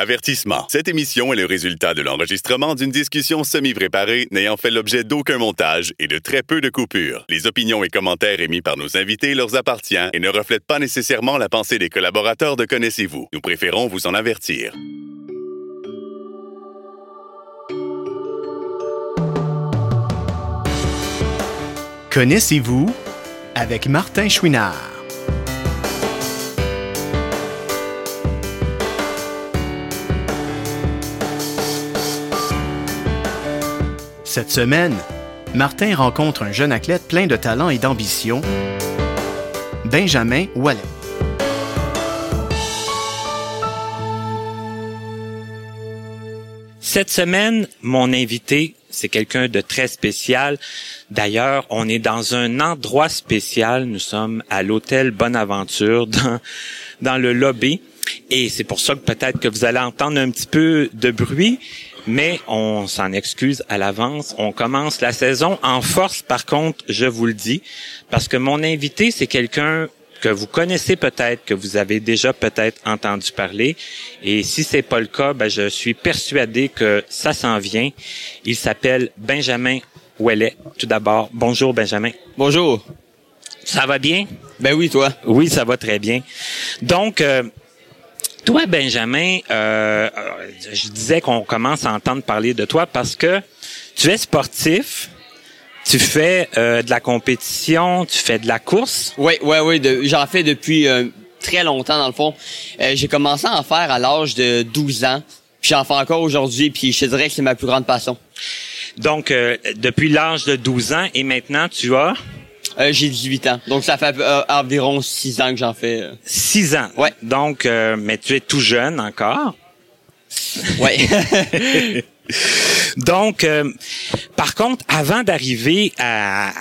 Avertissement. Cette émission est le résultat de l'enregistrement d'une discussion semi-préparée n'ayant fait l'objet d'aucun montage et de très peu de coupures. Les opinions et commentaires émis par nos invités leur appartiennent et ne reflètent pas nécessairement la pensée des collaborateurs de Connaissez-vous. Nous préférons vous en avertir. Connaissez-vous avec Martin Chouinard. Cette semaine, Martin rencontre un jeune athlète plein de talent et d'ambition, Benjamin Wallet. Cette semaine, mon invité, c'est quelqu'un de très spécial. D'ailleurs, on est dans un endroit spécial. Nous sommes à l'hôtel Bonaventure dans, dans le lobby. Et c'est pour ça que peut-être que vous allez entendre un petit peu de bruit, mais on s'en excuse à l'avance. On commence la saison en force, par contre, je vous le dis, parce que mon invité, c'est quelqu'un que vous connaissez peut-être, que vous avez déjà peut-être entendu parler. Et si c'est pas le cas, ben, je suis persuadé que ça s'en vient. Il s'appelle Benjamin Ouellet. Tout d'abord, bonjour Benjamin. Bonjour. Ça va bien? Ben oui, toi. Oui, ça va très bien. Donc, euh, toi, Benjamin, euh, je disais qu'on commence à entendre parler de toi parce que tu es sportif, tu fais euh, de la compétition, tu fais de la course. Oui, oui, oui. J'en fais depuis euh, très longtemps, dans le fond. Euh, j'ai commencé à en faire à l'âge de 12 ans. Puis j'en fais encore aujourd'hui, puis je te dirais que c'est ma plus grande passion. Donc, depuis l'âge de 12 ans, et maintenant, tu as... j'ai 18 ans. Donc, ça fait environ 6 ans que j'en fais. 6 ans? Ouais. Donc, mais tu es tout jeune encore. Ouais. Donc, euh, par contre, avant d'arriver à,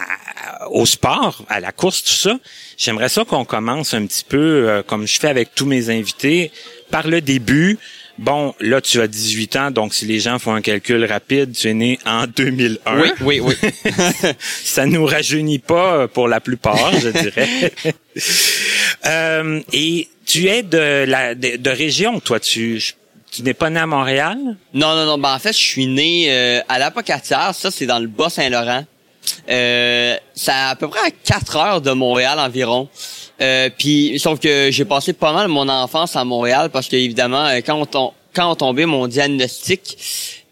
au sport, à la course, tout ça, j'aimerais ça qu'on commence un petit peu, euh, comme je fais avec tous mes invités, par le début. Bon, là, tu as 18 ans, donc si les gens font un calcul rapide, tu es né en 2001. Oui, oui, oui. ça nous rajeunit pas pour la plupart, je dirais. euh, et tu es de la de, de région, toi? Tu, tu n'es pas né à Montréal? Non, non, non. Ben, en fait, je suis né euh, à l'Apocatière. Ça, c'est dans le Bas-Saint-Laurent. Euh, c'est à peu près à 4 heures de Montréal environ. Euh, puis, sauf que j'ai passé pas mal mon enfance à Montréal parce que évidemment, euh, quand on, quand on tombait mon diagnostic,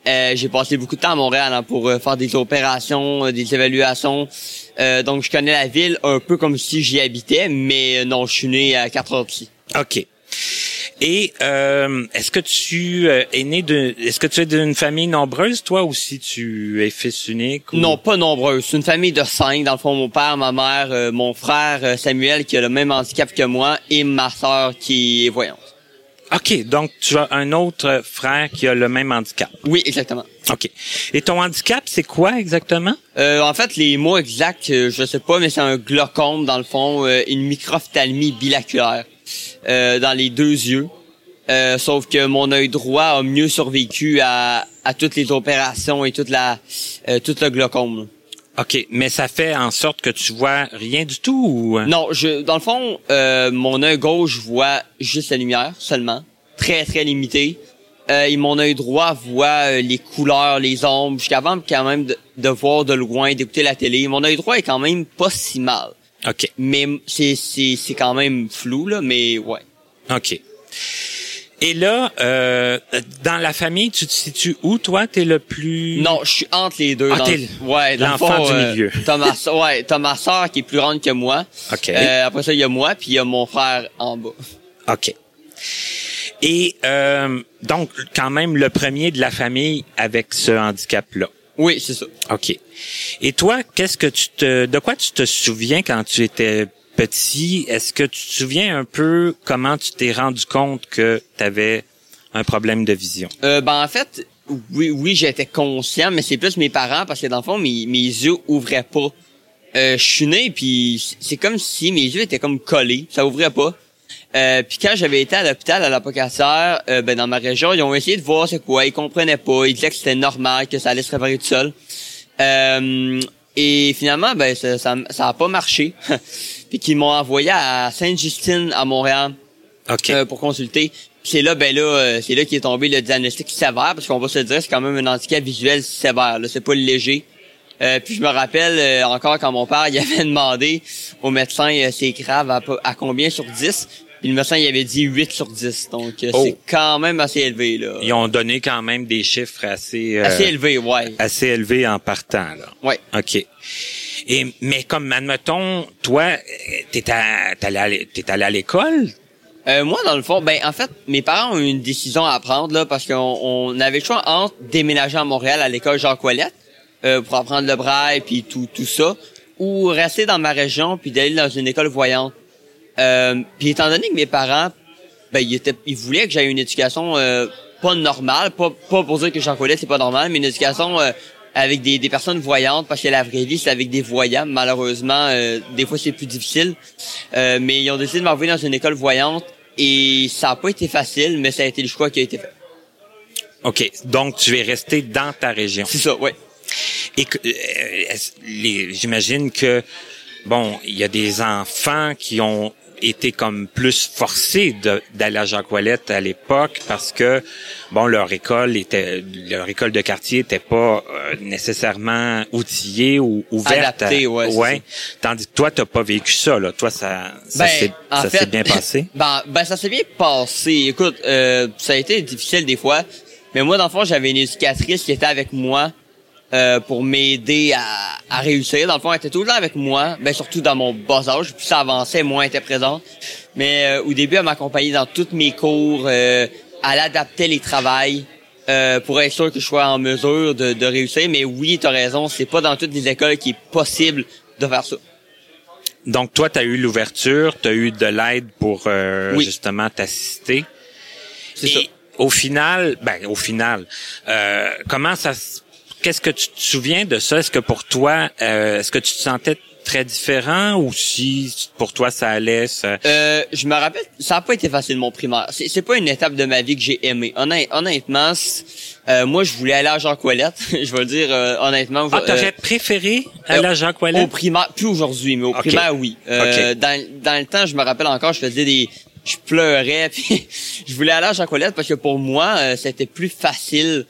euh, j'ai passé beaucoup de temps à Montréal hein, pour faire des opérations, des évaluations. donc, je connais la ville un peu comme si j'y habitais, mais non, je suis né à 4 heures. OK. Et euh, est-ce que tu euh, es né de est-ce que tu es d'une famille nombreuse toi ou si tu es fils unique Non, pas nombreuse. C'est une famille de cinq dans le fond mon père, ma mère, euh, mon frère Samuel qui a le même handicap que moi et ma sœur qui est voyante. OK, donc tu as un autre frère qui a le même handicap. Oui, exactement. OK. Et ton handicap, c'est quoi exactement? en fait, les mots exacts, je sais pas, mais c'est un glaucome, dans le fond, une microphthalmie bilaculaire. Euh, dans les deux yeux. Euh, sauf que mon œil droit a mieux survécu à, à toutes les opérations et toute la euh, tout le glaucome. OK, mais ça fait en sorte que tu vois rien du tout ou? Non, je dans le fond mon œil gauche voit juste la lumière seulement, très très limité. et mon œil droit voit les couleurs, les ombres, jusqu'à avant quand même de, de voir de loin, d'écouter la télé. Mon œil droit est quand même pas si mal. OK. Mais c'est, c'est, c'est quand même flou, là, mais ouais. OK. Et là, euh, dans la famille, tu te situes où, toi? T'es le plus... Non, je suis entre les deux. Ah, t'es ouais, l'enfant du euh, milieu. t'as ma, ouais, t'as ma soeur qui est plus grande que moi. OK. Euh, après ça, il y a moi, puis il y a mon frère en bas. OK. Et euh, donc, quand même, le premier de la famille avec ce handicap-là. Oui, c'est ça. OK. Et toi, qu'est-ce que tu te, de quoi tu te souviens quand tu étais petit? Est-ce que tu te souviens un peu comment tu t'es rendu compte que tu avais un problème de vision? Euh, ben, en fait, oui, oui, j'étais conscient, mais c'est plus mes parents parce que dans le fond, mes, mes yeux ouvraient pas. Euh, je suis né, puis c'est comme si mes yeux étaient comme collés, ça ouvrait pas. Euh, puis quand j'avais été à l'hôpital à l'Apocatière, euh, ben dans ma région, ils ont essayé de voir c'est quoi, ils comprenaient pas, ils disaient que c'était normal, que ça allait se réparer tout seul. Euh, et finalement, ben ça, ça, a pas marché. puis qu'ils m'ont envoyé à Sainte-Justine à Montréal euh, pour consulter. c'est là, ben là, euh, c'est là qui est tombé le diagnostic sévère, parce qu'on va se dire, c'est quand même un handicap visuel sévère. Là, c'est pas léger. Euh, puis je me rappelle euh, encore quand mon père il avait demandé au médecin c'est grave à, à, combien sur 10 puis le médecin il avait dit 8 sur 10 donc Oh. c'est quand même assez élevé là. Ils ont donné quand même des chiffres assez... euh, Assez élevé, ouais. assez élevés en partant, là. Ouais. OK. Et, mais comme, admettons, toi, euh, t'es allé, allé à l'école? Euh, moi, dans le fond, ben en fait, mes parents ont eu une décision à prendre là parce qu'on on avait le choix entre déménager à Montréal à l'école Jean Coilette euh, pour apprendre le braille puis tout tout ça, ou rester dans ma région puis d'aller dans une école voyante. Euh, puis étant donné que mes parents, ben ils étaient, ils voulaient que j'aie une éducation euh, pas normale, pas pas pour dire que Jean Coilette c'est pas normal, mais une éducation euh, avec des, des personnes voyantes parce que la vraie vie c'est avec des voyants. Malheureusement, euh, des fois c'est plus difficile. Euh, mais ils ont décidé de m'envoyer dans une école voyante et ça a pas été facile, mais ça a été le choix qui a été fait. OK. Donc, tu es resté dans ta région. C'est ça, ouais. Et que, euh, j'imagine que, bon, il y a des enfants qui ont été comme plus forcés d'aller à Jacques Ouellette à l'époque parce que bon leur école était leur école de quartier était pas euh, nécessairement outillée ou ouverte. Adaptée, ouais, tandis que toi t'as pas vécu ça là. Toi ça ça Ben, s'est bien passé? Ben, ben ça s'est bien passé. Écoute, euh, ça a été difficile des fois, mais moi, dans le fond, j'avais une éducatrice qui était avec moi euh, pour m'aider à, à réussir. Dans le fond, elle était le temps avec moi, ben surtout dans mon bas âge. Plus ça avançait, moins elle était présente. Mais euh, au début, elle m'accompagnait dans tous mes cours. Euh, elle adaptait les travails. euh, pour être sûr que je sois en mesure de, de réussir. Mais oui, tu as raison, c'est pas dans toutes les écoles qui est possible de faire ça. donc toi tu as eu l'ouverture tu as eu de l'aide pour euh, Oui. justement t'assister C'est Et ça. Au final, ben au final, euh, comment ça se- Qu'est-ce que tu te souviens de ça? Est-ce que pour toi, euh, est-ce que tu te sentais très différent ou si pour toi ça allait ça- Euh, je me rappelle, ça a pas été facile mon primaire. C'est, c'est pas une étape de ma vie que j'ai aimé. Honnêt- honnêtement, euh, moi je voulais aller à Jean Ouellette. je vais le dire euh, honnêtement. Ah, euh, t'aurais préféré aller à Jacques Ouellet? Au primaire, plus aujourd'hui, mais au primaire, oui. Euh, Ok. dans, dans le temps, je me rappelle encore, je faisais des... Je pleurais, puis je voulais aller à Jean Ouellette parce que pour moi, euh, c'était plus facile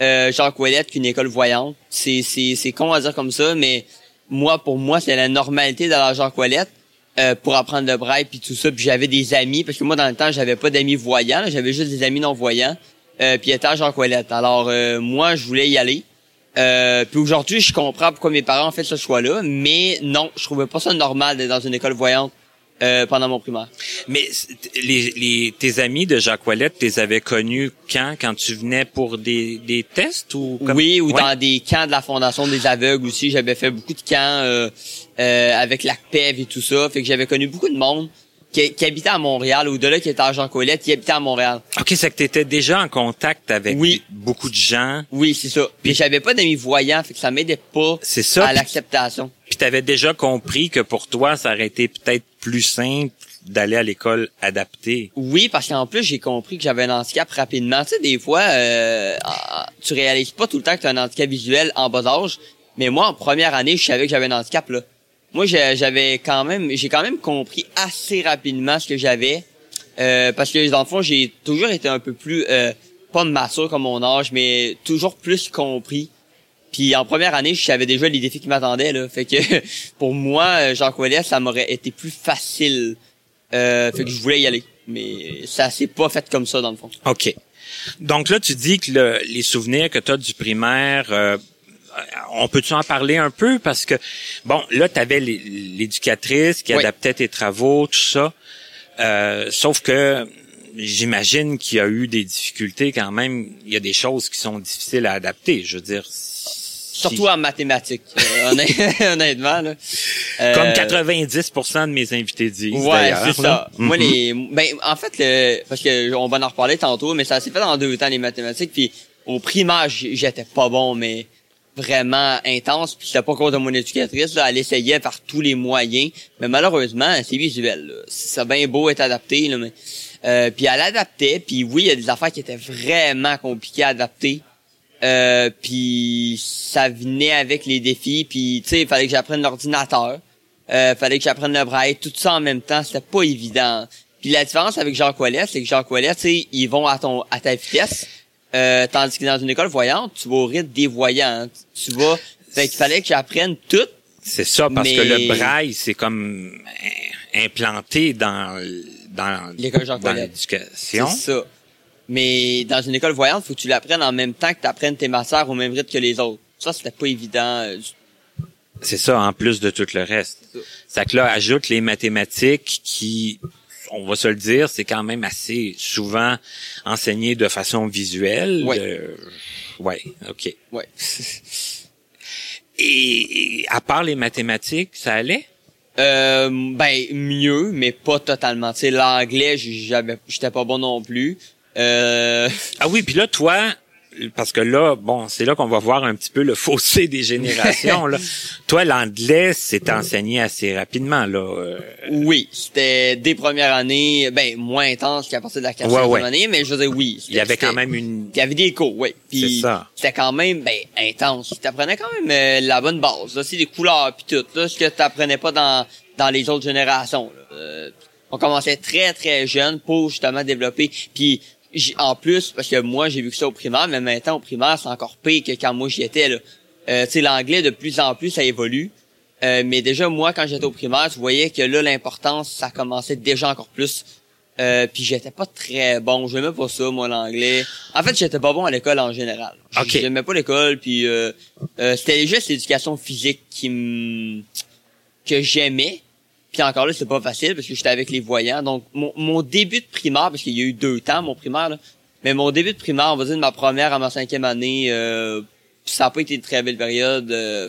euh, Jean Ouellette qu'une école voyante. C'est, c'est, c'est con à dire comme ça, mais moi, pour moi, c'est la normalité d'aller à Jean Ouellette euh, pour apprendre le braille puis tout ça. Puis j'avais des amis, parce que moi, dans le temps, j'avais pas d'amis voyants, j'avais juste des amis non-voyants. Euh, puis étaient à Jean Ouellette. Alors, euh, moi, je voulais y aller. Euh, puis aujourd'hui, je comprends pourquoi mes parents ont fait ce choix-là, mais non, je trouvais pas ça normal d'être dans une école voyante euh, pendant mon primaire. Mais les, les, tes amis de Jacques Ouellet, tu les avais connus quand? Quand tu venais pour des, des tests ou comme- Oui, ou Ouais. dans des camps de la Fondation des aveugles aussi. J'avais fait beaucoup de camps euh, euh, avec l'ACPEV et tout ça. Fait que j'avais connu beaucoup de monde qui, qui habitait à Montréal, ou de là qui était à Jean Colette, qui habitait à Montréal. OK, c'est que tu étais déjà en contact avec Oui. beaucoup de gens. Oui, c'est ça. Puis j'avais pas d'amis voyants, fait que ça m'aidait pas ça. à l'acceptation. Puis tu avais déjà compris que pour toi, ça aurait été peut-être plus simple d'aller à l'école adaptée. Oui, parce qu'en plus, j'ai compris que j'avais un handicap rapidement. Tu sais, des fois, euh, tu réalises pas tout le temps que tu as un handicap visuel en bas âge. Mais moi, en première année, je savais que j'avais un handicap, là. Moi, j'avais quand même, j'ai quand même compris assez rapidement ce que j'avais. Euh, parce que, dans le fond, j'ai toujours été un peu plus, euh, pas mature comme mon âge, mais toujours plus compris. Puis en première année, je savais déjà les défis qui m'attendaient, là. Fait que, pour moi, euh, Jean Collet, ça m'aurait été plus facile. Euh, fait que je voulais y aller. Mais ça s'est pas fait comme ça, dans le fond. OK. Donc là, tu dis que le- les souvenirs que tu as du primaire, euh, on peut-tu en parler un peu? Parce que, bon, là, tu avais l'éducatrice qui Oui. adaptait tes travaux, tout ça. Euh, sauf que j'imagine qu'il y a eu des difficultés quand même. Il y a des choses qui sont difficiles à adapter. Je veux dire, Surtout en mathématiques, euh, honnêt- honnêtement. Là. Euh, comme 90% de mes invités disent. Ouais, c'est ça. Moi, Mhm. les, ben, en fait, le, parce que on va en reparler tantôt, mais ça s'est fait dans deux temps les mathématiques. Puis au primaire, j'étais pas bon, mais vraiment intense. Puis c'était pas cause de mon éducatrice. Là, elle essayait par tous les moyens, mais malheureusement, c'est visuel. C'est bien beau être adapté, là, mais euh, puis elle adaptait. Puis oui, il y a des affaires qui étaient vraiment compliquées à adapter. Euh, puis ça venait avec les défis. Puis tu sais, il fallait que j'apprenne l'ordinateur. Euh, fallait que j'apprenne le braille, tout ça en même temps, c'était pas évident. Puis la différence avec Jacques Ouellet, c'est que Jacques Ouellet, tu sais, ils vont à ton à ta vitesse, euh, tandis que dans une école voyante, tu vas au rythme des voyants. Tu vas, fait qu'il fallait que j'apprenne tout. C'est ça, parce Mais- que le braille, c'est comme implanté dans, dans, L'école Jacques dans Ouellet. l'éducation. C'est ça. Mais dans une école voyante, faut que tu l'apprennes en même temps que tu apprennes tes matières au même rythme que les autres. Ça, c'était pas évident. euh, C'est ça, en plus de tout le reste. C'est ça. Ça que là, ajoute les mathématiques qui, on va se le dire, c'est quand même assez souvent enseigné de façon visuelle. Ouais. Euh, ouais, OK. Ouais. Et, et à part les mathématiques, ça allait? Euh, ben mieux, mais pas totalement. Tu sais, l'anglais, j'avais, j'étais pas bon non plus. Euh, Ah oui, puis là, toi, parce que là, bon, c'est là qu'on va voir un petit peu le fossé des générations. là. Toi, l'anglais, c'est enseigné assez rapidement. là. Euh, oui, c'était des premières années, ben moins intense qu'à partir de la quatrième Ouais, ouais. année, mais je veux dire oui. il y avait quand même une... Il y avait des cours, oui. C'est Puis ça. c'était quand même ben intense. Tu apprenais quand même euh, la bonne base. Là, c'est les couleurs puis tout. Là, ce que tu apprenais pas dans dans les autres générations. là. Euh, on commençait très très jeune pour justement développer. Puis en plus parce que moi j'ai vu que ça au primaire, mais maintenant au primaire c'est encore pire que quand moi j'y étais. Là. Euh, tu sais l'anglais de plus en plus ça évolue. Euh, mais déjà moi quand j'étais au primaire, tu voyais que là l'importance ça commençait déjà encore plus. Euh, puis j'étais pas très bon, j'aimais pas ça moi l'anglais. En fait, j'étais pas bon à l'école en général. Ok. J'aimais pas l'école puis euh, euh, c'était juste l'éducation physique qui me que j'aimais. Puis encore là, c'est pas facile parce que j'étais avec les voyants. Donc mon, mon début de primaire parce qu'il y a eu deux temps mon primaire là. Mais mon début de primaire, on va dire de ma première à ma cinquième année, euh, ça a pas été une très belle période euh,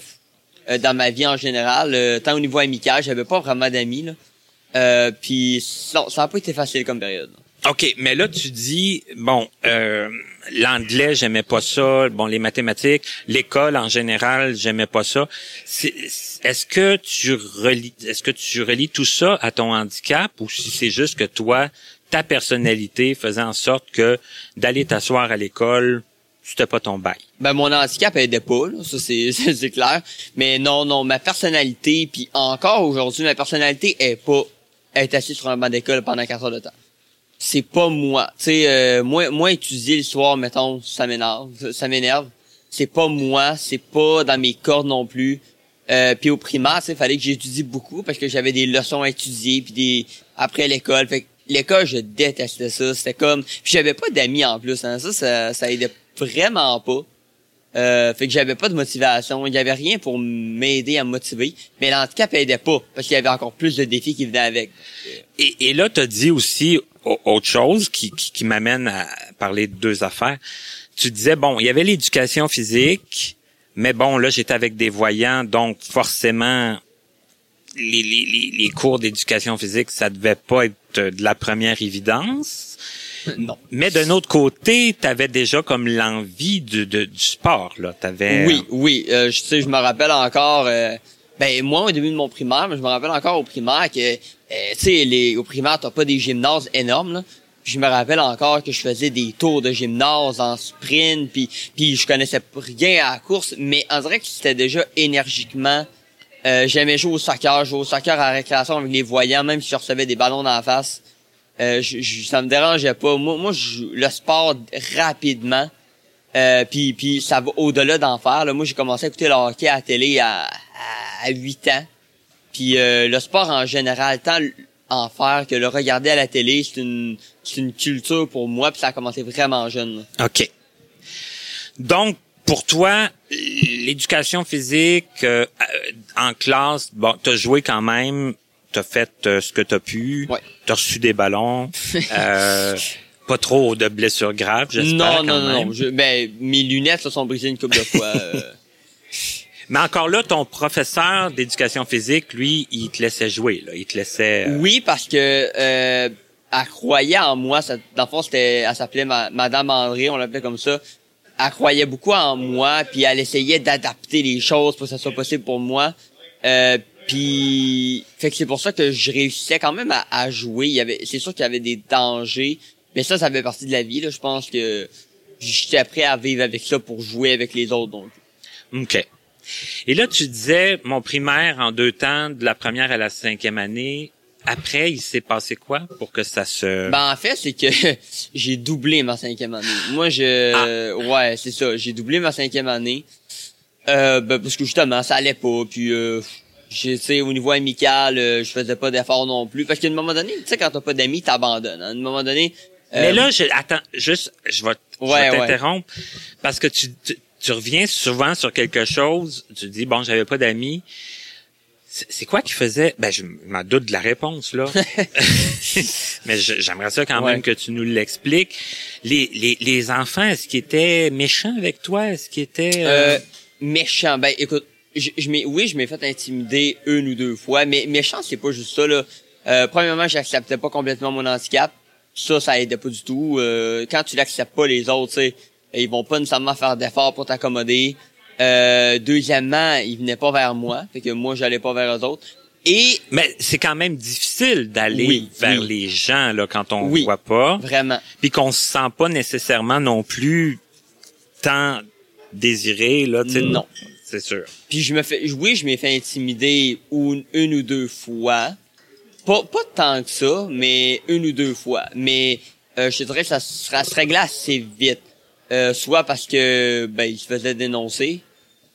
euh, dans ma vie en général. Euh, tant au niveau amical, j'avais pas vraiment d'amis là. Euh, puis non, ça a pas été facile comme période. OK, mais là, tu dis, bon, euh, l'anglais, j'aimais pas ça. Bon, les mathématiques, l'école en général, j'aimais pas ça. Est-ce que tu relis, est-ce que tu relis tout ça à ton handicap ou si c'est juste que toi, ta personnalité faisait en sorte que d'aller t'asseoir à l'école, c'était pas ton bail? Ben mon handicap aidait pas, là, ça c'est clair. Mais non, non, ma personnalité, puis encore aujourd'hui, ma personnalité est pas être assis sur un banc d'école pendant 4 heures de temps. C'est pas moi. Tu sais, euh, moi, moi étudier le soir, mettons, ça m'énerve. Ça m'énerve. C'est pas moi, c'est pas dans mes cordes non plus. Euh, puis au primaire, sais, fallait que j'étudie beaucoup parce que j'avais des leçons à étudier puis des après l'école. Fait l'école, je détestais ça. C'était comme, j'avais pas d'amis en plus. Hein. Ça, ça, ça aidait vraiment pas. Euh, fait que j'avais pas de motivation. Il y avait rien pour m'aider à me motiver. Mais l'handicap aidait pas parce qu'il y avait encore plus de défis qui venaient avec. Et, et là, tu as dit aussi au- autre chose qui, qui, qui m'amène à parler de deux affaires. Tu disais, bon, il y avait l'éducation physique, mais bon, là, j'étais avec des voyants, donc forcément, les, les, les, cours d'éducation physique, ça devait pas être de la première évidence. Non. Mais d'un autre côté, tu avais déjà comme l'envie du, de- du sport. là. T'avais, Oui, oui. Euh, je sais, je me rappelle encore. euh, ben moi, au début de mon primaire, mais je me rappelle encore au primaire que, euh, tu sais, au primaire, t'as pas des gymnases énormes. Là. Je me rappelle encore que je faisais des tours de gymnase en sprint, puis puis je connaissais rien à la course, mais on dirait que c'était déjà énergiquement. Euh, J'aimais jouer au soccer, jouer au soccer à récréation avec les voyants, même si je recevais des ballons dans la face. Euh, je, je- ça me dérangeait pas. Moi, moi je, le sport rapidement. Euh, puis, ça va au-delà d'en faire. Là. Moi, j'ai commencé à écouter le hockey à télé à, à, à 8 ans. Puis euh, le sport en général, tant en faire que le regarder à la télé, c'est une, c'est une culture pour moi. Puis ça a commencé vraiment jeune. OK. Donc, pour toi, l'éducation physique euh, euh, en classe, bon, t'as joué quand même, t'as fait euh, ce que t'as pu, Ouais. t'as reçu des ballons, euh, pas trop de blessures graves, j'espère Non, quand non, non, même. non. Je- ben, mes lunettes se sont brisées une couple de fois. Mais encore là, ton professeur d'éducation physique, lui, il te laissait jouer, là, il te laissait. euh, Oui, parce que euh, elle croyait en moi. Ça, dans le fond, c'était, elle s'appelait ma- Madame André, on l'appelait comme ça. Elle croyait beaucoup en moi, puis elle essayait d'adapter les choses pour que ça soit possible pour moi. Euh, puis, fait que c'est pour ça que je réussissais quand même à, à jouer. Il y avait, c'est sûr qu'il y avait des dangers, mais ça, ça fait partie de la vie. Là. Je pense que j'étais prêt à vivre avec ça pour jouer avec les autres. Donc, OK. Et là, tu disais, mon primaire en deux temps, de la première à la cinquième année, après, il s'est passé quoi pour que ça se... Ben en fait, c'est que j'ai doublé ma cinquième année. Moi, je, ouais, c'est ça. J'ai doublé ma cinquième année. Euh, ben, parce que justement, ça allait pas. Puis, euh, tu sais, au niveau amical, euh, je faisais pas d'efforts non plus. Parce qu'à un moment donné, tu sais, quand t'as pas d'amis, t'abandonnes. À un moment donné. euh, Mais là, je, attends, juste, je vais, je Ouais, ouais. t'interrompre parce que tu, tu, tu reviens souvent sur quelque chose. Tu dis bon, j'avais pas d'amis. C'est quoi qui faisait Ben, je m'en doute de la réponse là. Mais j'aimerais ça quand Ouais. même que tu nous l'expliques. Les, les, les enfants, est-ce qu'ils étaient méchants avec toi? Est-ce qu'ils étaient euh, Euh, méchant. Ben, écoute, je, je m'ai, oui, je m'ai fait intimider une ou deux fois, mais méchant, c'est pas juste ça, là. Euh, premièrement, j'acceptais pas complètement mon handicap. Ça, ça aidait pas du tout. Euh, quand tu l'acceptes pas, les autres, tu sais, ils vont pas nécessairement faire d'efforts pour t'accommoder. Euh, deuxièmement, ils venaient pas vers moi, fait que moi, j'allais pas vers eux autres. Et Mais c'est quand même difficile d'aller Oui, vers oui. les gens là quand on Oui. voit pas. vraiment, puis qu'on se sent pas nécessairement non plus tant désiré là, tu sais. Non. C'est sûr. Puis je me fais, oui, je m'ai fait intimider une, une ou deux fois. Pas, pas tant que ça, mais une ou deux fois. Mais euh, je dirais que ça, ça se réglait assez vite. Euh, soit parce que ben il se faisait dénoncer,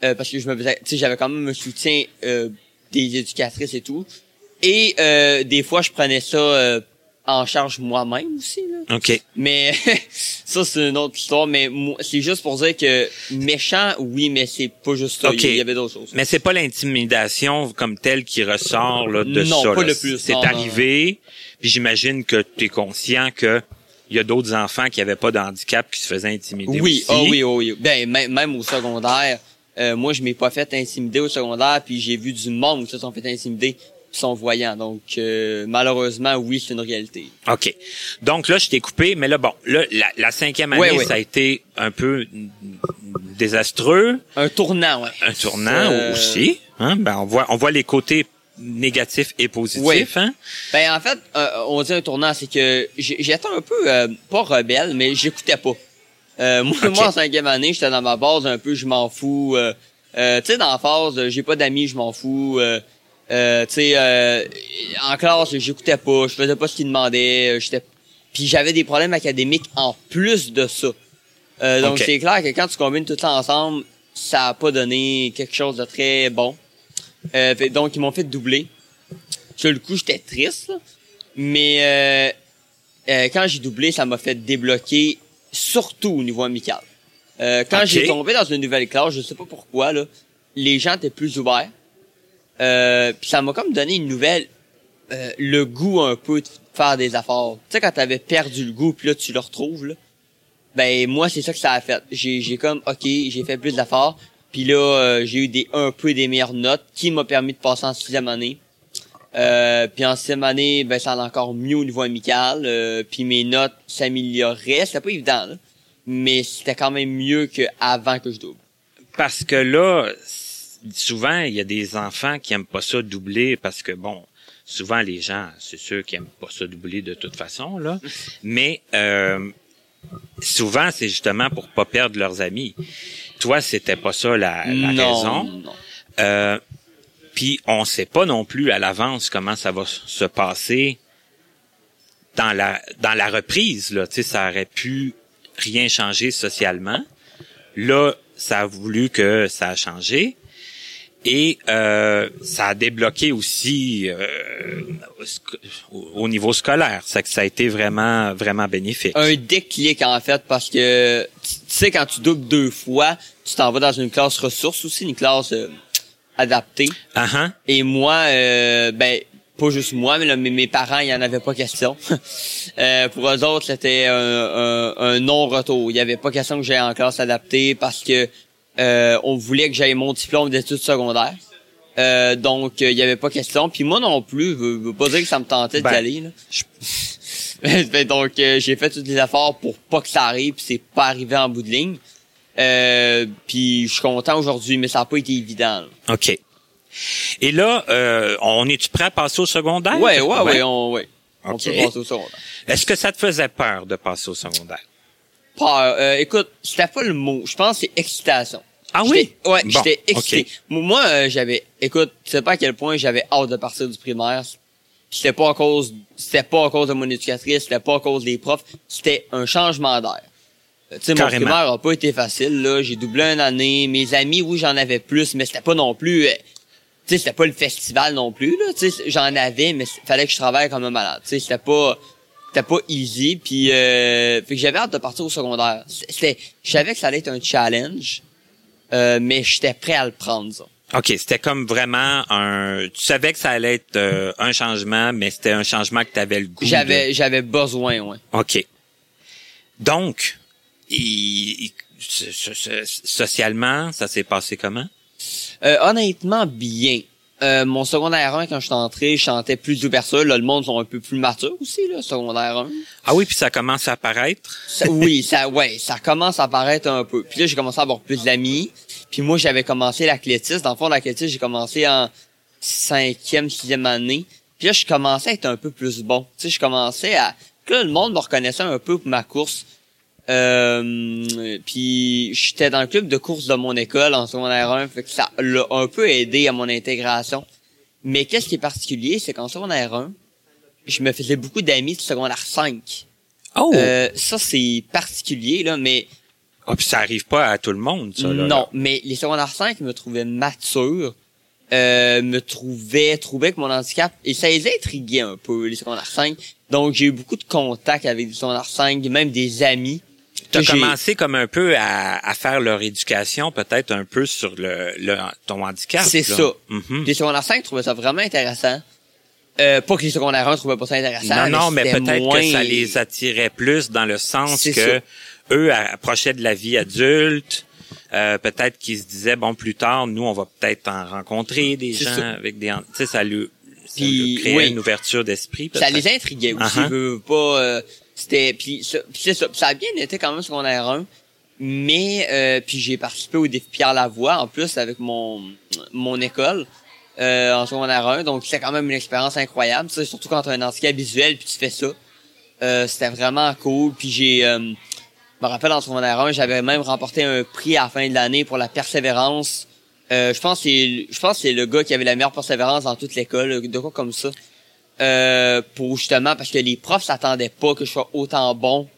euh, parce que je me faisais, tu sais, j'avais quand même un soutien euh, des éducatrices et tout. Et euh, des fois, je prenais ça euh, en charge moi-même aussi. Là. OK. Mais ça, c'est une autre histoire. Mais c'est juste pour dire que méchant, oui, mais c'est pas juste ça. Ok. Il y avait d'autres choses. Mais c'est pas l'intimidation comme telle qui ressort là, de Non, ça. pas là. le plus. C'est Non, non, arrivé, puis j'imagine que tu es conscient que il y a d'autres enfants qui avaient pas de handicap qui se faisaient intimider Oui, aussi. ah oui, oh oui. Ben, même, même au secondaire, euh, moi, je m'ai pas fait intimider au secondaire, puis j'ai vu du monde qui se sont fait intimider, qui sont voyants. Donc, euh, malheureusement, oui, c'est une réalité. OK. Donc là, je t'ai coupé, mais là, bon, là, la, la cinquième année, Ouais, ouais. ça a été un peu désastreux. Un tournant, ouais. un tournant Euh, aussi. Hein? Ben, on voit, on voit les côtés négatifs et positifs. Oui. Hein? Ben, en fait, euh, on dit un tournant, c'est que j'étais un peu, euh, pas rebelle, mais j'écoutais pas. Euh, moi, moi, en cinquième année, j'étais dans ma base un peu, je m'en fous. Euh, euh, tu sais, dans la phase, j'ai pas d'amis, je m'en fous. Euh, euh, tu sais, euh, en classe, j'écoutais pas, je faisais pas ce qu'ils demandaient. J'étais, puis j'avais des problèmes académiques en plus de ça. Euh, donc Ok. c'est clair que quand tu combines tout ça ensemble, ça a pas donné quelque chose de très bon. Euh, fait- donc ils m'ont fait doubler. Sur le coup, j'étais triste, là. mais euh, euh, quand j'ai doublé, ça m'a fait débloquer, surtout au niveau amical. Euh, quand j'ai tombé dans une nouvelle classe, je sais pas pourquoi, là, les gens étaient plus ouverts. Euh, puis ça m'a comme donné une nouvelle, euh, le goût un peu de faire des efforts. Tu sais, quand t'avais perdu le goût, puis là, tu le retrouves, là. Ben, moi, c'est ça que ça a fait. J'ai, j'ai comme, OK, j'ai fait plus d'efforts. Puis là, euh, j'ai eu des, un peu des meilleures notes qui m'a permis de passer en sixième année. Euh, puis en sixième année, ben ça allait encore mieux au niveau amical. Euh, puis mes notes s'amélioraient. C'était pas évident, là. Mais c'était quand même mieux qu'avant que je double. Parce que là, souvent, il y a des enfants qui aiment pas ça doubler parce que, bon, souvent, les gens, c'est sûr qu'ils aiment pas ça doubler de toute façon, là. Mais euh, souvent, c'est justement pour pas perdre leurs amis. Toi, c'était pas ça la, la non, raison. non. Euh, puis on sait pas non plus à l'avance comment ça va se passer dans la dans la reprise là, tu sais ça aurait pu rien changer socialement. Là, ça a voulu que ça a changé et euh, ça a débloqué aussi euh, au niveau scolaire, ça que ça a été vraiment vraiment bénéfique. un déclic en fait parce que tu sais quand tu doubles deux fois, tu t'en vas dans une classe ressources aussi, une classe euh, adaptée. Ah ah. Et moi, euh, ben pas juste moi, mais là, mes, mes parents, il y en avait pas question. Euh, pour eux autres, c'était un, un, un non-retour. Il y avait pas question que j'aille en classe adaptée parce que euh, on voulait que j'aille mon diplôme d'études secondaires. Euh, donc, euh, il y avait pas question. Puis moi non plus, je veux, veux pas dire que ça me tentait Ben, d'y aller. Là. Fait donc, euh, j'ai fait tous les efforts pour pas que ça arrive, puis c'est pas arrivé en bout de ligne. Euh, puis je suis content aujourd'hui, mais ça a pas été évident. là. OK. Et là, euh, on est-tu prêt à passer au secondaire? Ouais, ouais, ouais, on, ouais. On Ok. peut passer au secondaire. Est-ce que ça te faisait peur de passer au secondaire? Peur. Euh, écoute, c'était pas le mot. Je pense que c'est excitation. Ah oui? Ouais, Bon, j'étais excité. Moi, euh, j'avais, écoute, tu sais pas à quel point j'avais hâte de partir du primaire. C'était pas à cause, c'était pas à cause de mon éducatrice, c'était pas à cause des profs, c'était un changement d'air. Euh, Tu sais, mon primaire a pas été facile, là. J'ai doublé une année. Mes amis, oui, j'en avais plus, mais c'était pas non plus, euh, tu sais, c'était pas le festival non plus, là. Tu sais, j'en avais, mais fallait que je travaille comme un malade. Tu sais, c'était pas, c'était pas easy. Puis, euh, fait que j'avais hâte de partir au secondaire. C'était, je savais que ça allait être un challenge, euh, mais j'étais prêt à le prendre, ça. OK, c'était comme vraiment un... Tu savais que ça allait être euh, un changement, mais c'était un changement que tu avais le goût de- J'avais, j'avais besoin, ouais. OK. Donc, il- il- socialement, ça s'est passé comment? Euh, honnêtement, bien. Euh, mon secondaire 1, quand je suis entré, je chantais plus d'ouverture. Là, le monde sont un peu plus matures aussi, là, secondaire 1. Ah oui, puis ça commence à apparaître. Ça- oui, ça, ouais, ça commence à apparaître un peu. Puis là, j'ai commencé à avoir plus d'amis. Puis moi, j'avais commencé l'athlétisme. Dans le fond, l'athlétisme, j'ai commencé en cinquième, sixième année. Puis là, je commençais à être un peu plus bon. Tu sais, je commençais à... Là, le monde me reconnaissait un peu pour ma course. Euh, puis j'étais dans le club de course de mon école en secondaire 1, fait que ça l'a un peu aidé à mon intégration. Mais qu'est-ce qui est particulier, c'est qu'en secondaire 1, je me faisais beaucoup d'amis de secondaire 5. Oh! Euh, ça, c'est particulier, là, mais Ah, puis ça arrive pas à tout le monde, ça. Là, non, là. mais les secondaires 5 me trouvaient mature, euh, me trouvaient, trouvaient que mon handicap, et ça les intriguait un peu, les secondaires 5. Donc, j'ai eu beaucoup de contacts avec les secondaires 5, même des amis. T'as que j'ai- commencé comme un peu à, à faire leur éducation, peut-être un peu sur le, le ton handicap. C'est ça. Mhm. Les secondaires 5 trouvaient ça vraiment intéressant. Euh, pas que les secondaires 1 trouvaient pas ça intéressant. Non, non, mais peut-être moins- que ça les attirait plus dans le sens que ça. eux approchaient de la vie adulte. Euh, peut-être qu'ils se disaient bon plus tard nous on va peut-être en rencontrer des gens ça. avec des tu sais ça lui ça Puis, lui créait oui. une ouverture d'esprit Ça les intriguait aussi, veux, veux pas. euh, c'était puis c'est ça, ça a bien été quand même secondaire 1. Mais euh, puis j'ai participé au défi Pierre Lavoie en plus avec mon mon école euh, en secondaire 1, donc c'était quand même une expérience incroyable, surtout quand tu as un handicap visuel puis tu fais ça. Euh, c'était vraiment cool, puis j'ai euh, je me rappelle en secondaire 1, j'avais même remporté un prix à la fin de l'année pour la persévérance. Euh, je pense c'est je pense c'est le gars qui avait la meilleure persévérance dans toute l'école, de quoi comme ça. Euh, pour justement parce que les profs s'attendaient pas que je sois autant bon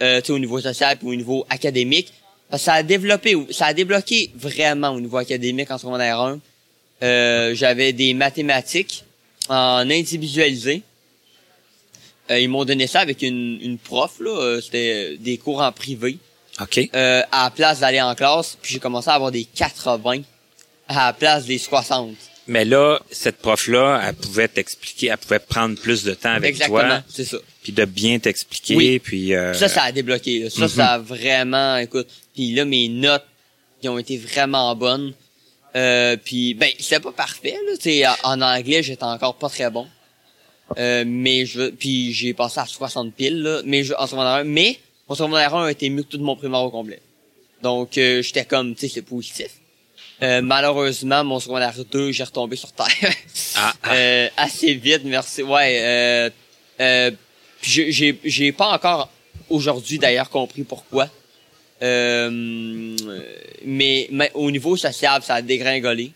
euh, tu sais, au niveau social et au niveau académique. Parce que ça a développé, ça a débloqué vraiment au niveau académique en secondaire 1. Euh, j'avais des mathématiques en individualisé. Euh, ils m'ont donné ça avec une, une prof, là. euh, C'était des cours en privé. OK. Euh, à la place d'aller en classe, puis j'ai commencé à avoir des 80 à la place des 60. Mais là cette prof là elle pouvait t'expliquer elle pouvait prendre plus de temps avec Exactement, toi c'est ça. puis de bien t'expliquer Oui. puis euh, Ça, ça a débloqué. là. Ça, Mhm. ça a vraiment, écoute. Puis là, mes notes, qui ont été vraiment bonnes. Euh, puis, ben, c'était pas parfait, là. Tu sais, en- en anglais, j'étais encore pas très bon. Euh, mais je, puis j'ai passé à 60 piles, là. Mais je, en secondaire 1, mais mon secondaire 1 a été mieux que tout mon primaire au complet. Donc, euh, j'étais comme, tu sais, c'est positif. Euh, malheureusement, mon secondaire 2, j'ai retombé sur terre. Ah, ah. Euh, assez vite, merci. Ouais, euh, euh, puis j'ai- j'ai pas encore aujourd'hui d'ailleurs compris pourquoi. Euh, mais, mais au niveau social, ça a dégringolé.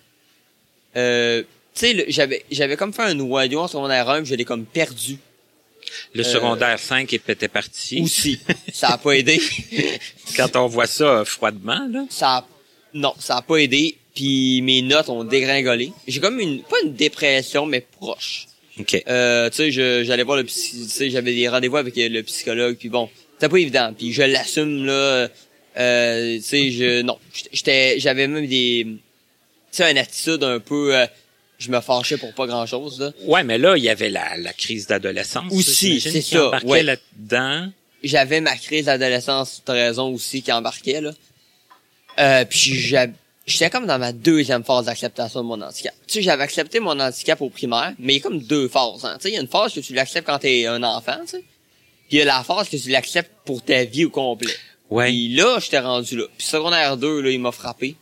Euh, tu sais, j'avais j'avais comme fait un noyau en secondaire 1, puis je l'ai comme perdu le secondaire 5 était parti aussi. ça a pas aidé. quand on voit ça euh, froidement là ça a- non, ça a pas aidé. Puis mes notes ont dégringolé. J'ai comme une pas une dépression, mais proche. OK Euh, tu sais, je- j'allais voir le psy, tu sais, j'avais des rendez-vous avec le psychologue, puis bon, c'était pas évident. Puis je l'assume là, euh, tu sais, je non, j'étais, j'avais même des, tu sais, une attitude un peu, euh, je me fâchais pour pas grand chose là. Ouais, mais là, il y avait la, la crise d'adolescence. Aussi, c'est ça, embarquait ouais. là-dedans. J'avais ma crise d'adolescence, t'as raison aussi, qui embarquait là. Euh, puis j'étais comme dans ma deuxième phase d'acceptation de mon handicap. Tu sais, j'avais accepté mon handicap au primaire, mais il y a comme deux phases. Hein. Tu sais, il y a une phase que tu l'acceptes quand t'es un enfant, tu sais. Puis il y a la phase que tu l'acceptes pour ta vie au complet. Ouais. Puis là, j'étais rendu là. Puis secondaire 2, là, il m'a frappé.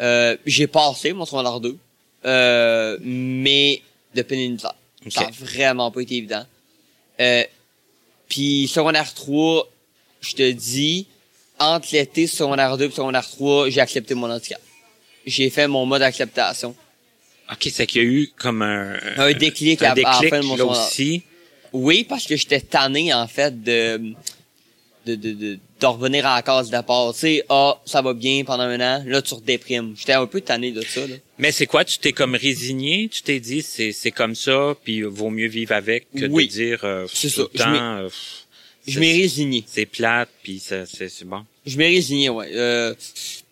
Euh, j'ai passé mon secondaire 2. Euh, mais de peine et de misère. Ok. Ça a vraiment pas été évident. Euh, puis secondaire 3, je te dis, entre l'été, secondaire 2 et secondaire 3, j'ai accepté mon handicap. J'ai fait mon mode d'acceptation. OK, c'est qu'il y a eu comme un... Un déclic un à- à la fin de mon là aussi. Oui, parce que j'étais tanné, en fait, de de, de, de, de revenir à la case d'apport. Tu sais, ah, ça va bien pendant un an, là, tu redéprimes. J'étais un peu tanné de ça, là. Mais c'est quoi? Tu t'es comme résigné? Tu t'es dit, c'est, c'est comme ça, puis vaut mieux vivre avec que Oui. de dire, euh, C'est tout ça. temps, euh, Je m'ai résigné. C'est plate, puis c'est, c'est bon. Je m'ai résigné, ouais. Euh,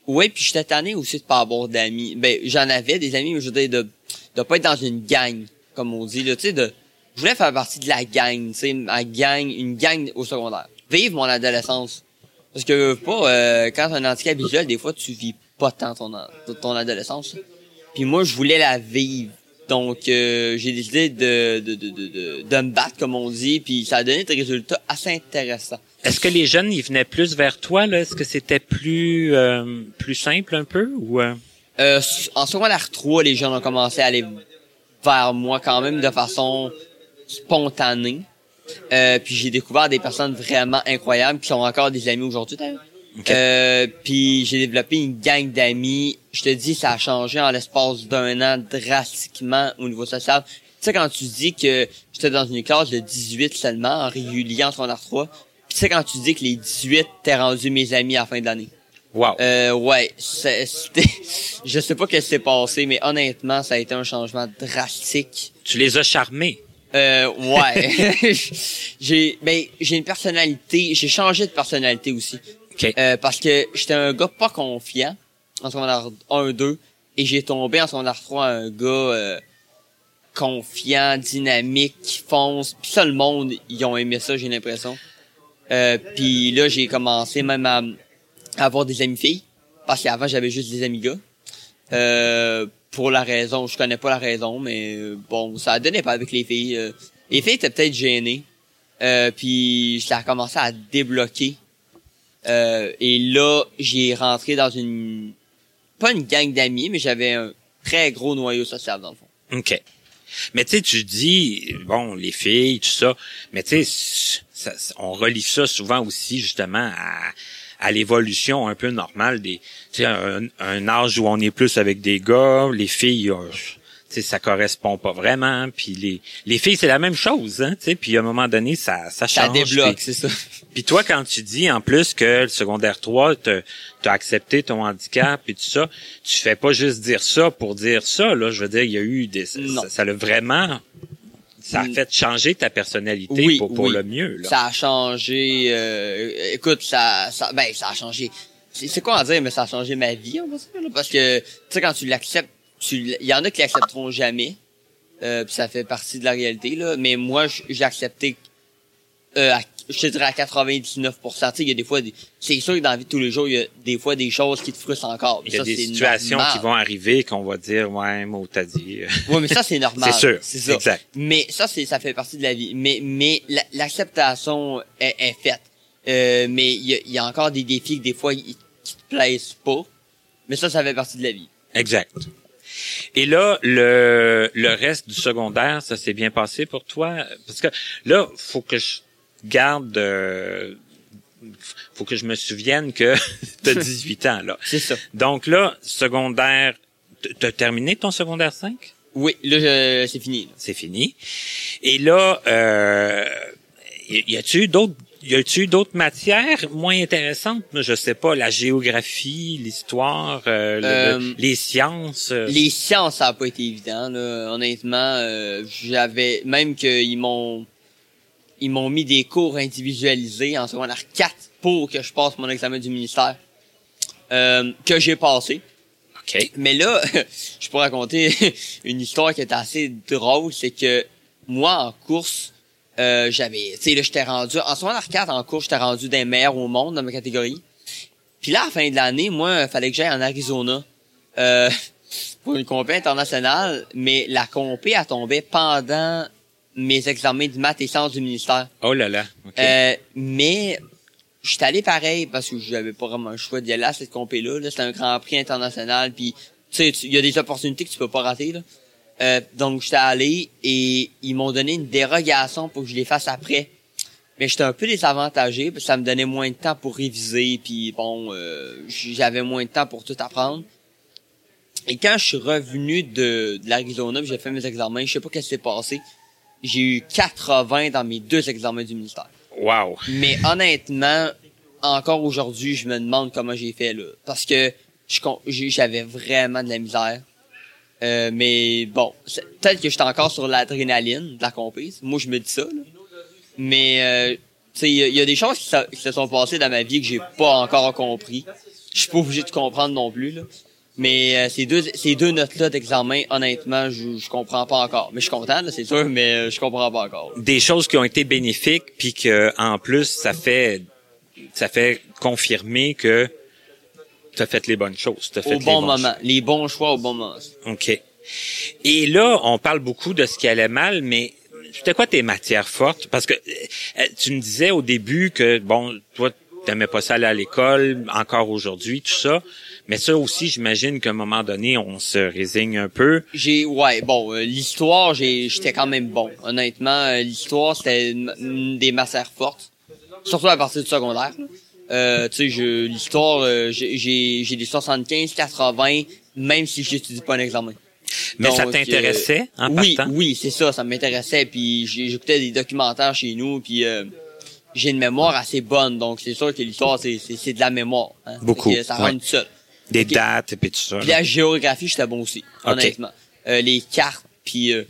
ouais, puis j'étais tanné aussi de pas avoir d'amis. Ben, j'en avais des amis, mais je veux dire, de, de pas être dans une gang, comme on dit, là, tu sais, de, je voulais faire partie de la gang, tu sais, ma gang, une gang au secondaire. Vivre mon adolescence. Parce que, pas, euh, quand t'as un handicap visuel, des fois, tu vis pas tant ton, ton adolescence. Puis moi, je voulais la vivre. Donc, euh, j'ai décidé de, de, de, de, de, de me battre, comme on dit, puis ça a donné des résultats assez intéressants. Est-ce que les jeunes, ils venaient plus vers toi, là? Est-ce que c'était plus, euh, plus simple un peu, ou, euh? Euh, en secondaire 3, les jeunes ont commencé à aller vers moi quand même de façon spontanée. Euh, puis j'ai découvert des personnes vraiment incroyables qui sont encore des amis aujourd'hui d'ailleurs. Ok. Euh, puis j'ai développé une gang d'amis. Je te dis, ça a changé en l'espace d'un an drastiquement au niveau social. Tu sais, quand tu dis que j'étais dans une classe de 18 seulement, en régulier en secondaire 3, puis tu sais, quand tu dis que les 18 t'es rendu mes amis à la fin de l'année. Wow. Euh, ouais, c'était, je sais pas ce qui s'est passé, mais honnêtement, ça a été un changement drastique. tu les as charmés. Euh, ouais. j'ai, ben, j'ai une personnalité, j'ai changé de personnalité aussi. OK. Euh, parce que j'étais un gars pas confiant en secondaire 1, 2, et j'ai tombé en secondaire 3 un gars, euh, confiant, dynamique, qui fonce. Puis ça, le monde, ils ont aimé ça, j'ai l'impression. Euh, puis là, j'ai commencé même à, à avoir des amis filles. Parce qu'avant, j'avais juste des amis gars. Euh, pour la raison, je connais pas la raison, mais euh, bon, ça donné pas avec les filles. euh. les filles étaient peut-être gênées. Euh, puis ça a commencé à débloquer. Euh, et là, j'ai rentré dans une... Pas une gang d'amis, mais j'avais un très gros noyau social, dans le fond. OK. Mais tu sais, tu dis, bon, les filles, tout ça, mais tu sais, on relie ça souvent aussi, justement, à, l'évolution un peu normale des, tu sais, un, âge où on est plus avec des gars, les filles, euh, ça correspond pas vraiment, puis les, les filles, c'est la même chose, hein, puis à un moment donné, ça, ça Ça change. débloque, puis- c'est ça. puis toi, quand tu dis en plus que le secondaire 3, tu as accepté ton handicap et tout ça, tu fais pas juste dire ça pour dire ça. Là, je veux dire, il y a eu des, ça, Non. ça, ça l'a vraiment, ça a Mm. fait changer ta personnalité Oui, pour, pour oui. le mieux. Là. Ça a changé. euh, écoute, ça, ça, ben, ça a changé. C'est quoi à dire, mais ça a changé ma vie, on va dire, là, parce que tu sais quand tu l'acceptes, il y en a qui l'accepteront jamais. Euh, puis ça fait partie de la réalité là. Mais moi, j'ai accepté. Euh, à- je te dirais à 99%. Tu sais, il y a des fois, c'est sûr que dans la vie de tous les jours, il y a des fois des choses qui te frustrent encore. Il y a Ça, des situations normal. qui vont arriver qu'on va dire, ouais, moi, t'as dit. Ouais, mais ça c'est normal. C'est sûr, C'est ça. exact. Mais ça c'est ça fait partie de la vie. Mais mais la- l'acceptation est, est faite. Euh, mais il y a, y a encore des défis que des fois ils, qui te plaisent pas. Mais ça ça fait partie de la vie. Exact. Et là, le, le reste du secondaire, ça s'est bien passé pour toi? Parce que là, faut que je garde, euh, faut que je me souvienne que tu as 18 ans, là. C'est ça. Donc là, secondaire, t'as terminé ton secondaire 5? Oui, là c'est fini. C'est fini. Et là, euh, y a-tu d'autres y a-tu eu d'autres matières moins intéressantes? Je sais pas, la géographie, l'histoire, euh, Euh, le- les sciences. euh, Les sciences ça a pas été évident là. Honnêtement, euh, j'avais même qu'ils m'ont ils m'ont mis des cours individualisés en secondaire 4 pour que je passe mon examen du ministère. Euh, que j'ai passé. OK. Mais là, je peux raconter une histoire qui est assez drôle, c'est que moi, en course, euh, j'avais, tu sais, là, j'étais rendu, en secondaire 4, en course, j'étais rendu des meilleurs au monde dans ma catégorie. Puis là, à la fin de l'année, moi, il fallait que j'aille en Arizona euh, pour une compé internationale, mais la compé a tombé pendant mes examens de maths et sciences du ministère. Oh là là. OK. Euh, mais je suis allé pareil parce que j'avais pas vraiment le choix d'y aller à cette compé-là. Là, C'était un grand prix international, puis tu sais, il y a des opportunités que tu peux pas rater. Là. Euh, donc j'étais allé et ils m'ont donné une dérogation pour que je les fasse après. Mais j'étais un peu désavantagé parce que ça me donnait moins de temps pour réviser, puis bon, euh, j'avais moins de temps pour tout apprendre. Et quand je suis revenu de, de l'Arizona, j'ai fait mes examens, je sais pas qu'est-ce qui s'est passé. J'ai eu 80 dans mes deux examens du ministère. Wow. Mais honnêtement, encore aujourd'hui, je me demande comment j'ai fait là, parce que j'avais vraiment de la misère. Euh, mais bon, peut-être que j'étais encore sur l'adrénaline de la compétition. Moi, je me dis ça. Là. Mais euh, il y, a- des choses qui, se- sont passées dans ma vie que j'ai pas encore compris. Je suis pas obligé de comprendre non plus là. Mais euh, ces deux ces deux notes-là d'examen, honnêtement, je, je comprends pas encore. Mais je suis content, c'est sûr, mais euh, je comprends pas encore. Des choses qui ont été bénéfiques, puis que en plus, ça fait ça fait confirmer que tu as fait les bonnes choses. T'as fait Au les bon bons moment, les bons choix au bon moment. OK. Et là, on parle beaucoup de ce qui allait mal, mais c'était quoi tes matières fortes? Parce que euh, tu me disais au début que, bon, toi, t'aimais pas ça aller à l'école, encore aujourd'hui, tout ça. Mais ça aussi, j'imagine qu'à un moment donné, on se résigne un peu. J'ai ouais bon euh, l'histoire j'ai j'étais quand même bon honnêtement euh, l'histoire c'était une, une des matières fortes surtout à partir du secondaire là. Euh, tu sais l'histoire euh, j'ai des 75 80 même si j'étudie pas un examen Mais ça Donc, t'intéressait en oui partant? oui c'est ça ça m'intéressait puis j'écoutais des documentaires chez nous puis euh, j'ai une mémoire assez bonne donc c'est sûr que l'histoire c'est c'est c'est de la mémoire hein. Beaucoup, que ça ouais. rend tout seul Des dates puis tout ça. puis la géographie, j'étais bon aussi, Ok. honnêtement. Euh, les cartes, puis euh,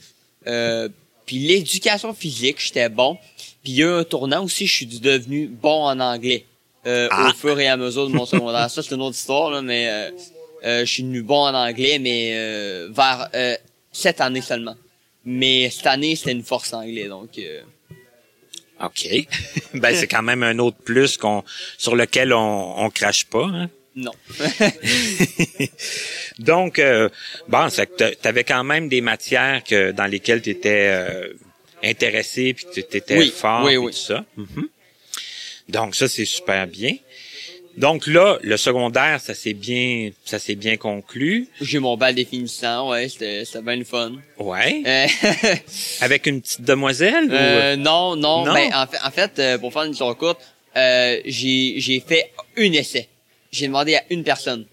euh, puis l'éducation physique, j'étais bon. Puis il y a eu un tournant aussi, je suis devenu bon en anglais euh, Ah. au fur et à mesure de mon secondaire. Ça, c'est une autre histoire, là, mais euh, euh, je suis devenu bon en anglais, mais euh, vers euh, cette année seulement. Mais cette année, c'était une force anglais, donc... euh, OK. ben, c'est quand même un autre plus qu'on sur lequel on, on crache pas. Hein? non. Donc, euh, bon, c'est que tu avais quand même des matières que dans lesquelles tu étais intéressé puis que tu étais Oui, fort oui, oui. tout ça. Mhm. Donc ça c'est super bien. Donc là, le secondaire, ça s'est bien ça s'est bien conclu. J'ai mon bal définissant, ouais, c'était c'était bien le fun. Ouais. Euh, Avec une petite demoiselle ou? Euh, non, non, Non? Ben, en fait, en fait euh, pour faire une histoire courte, euh, j'ai, j'ai fait un essai. J'ai demandé à une personne.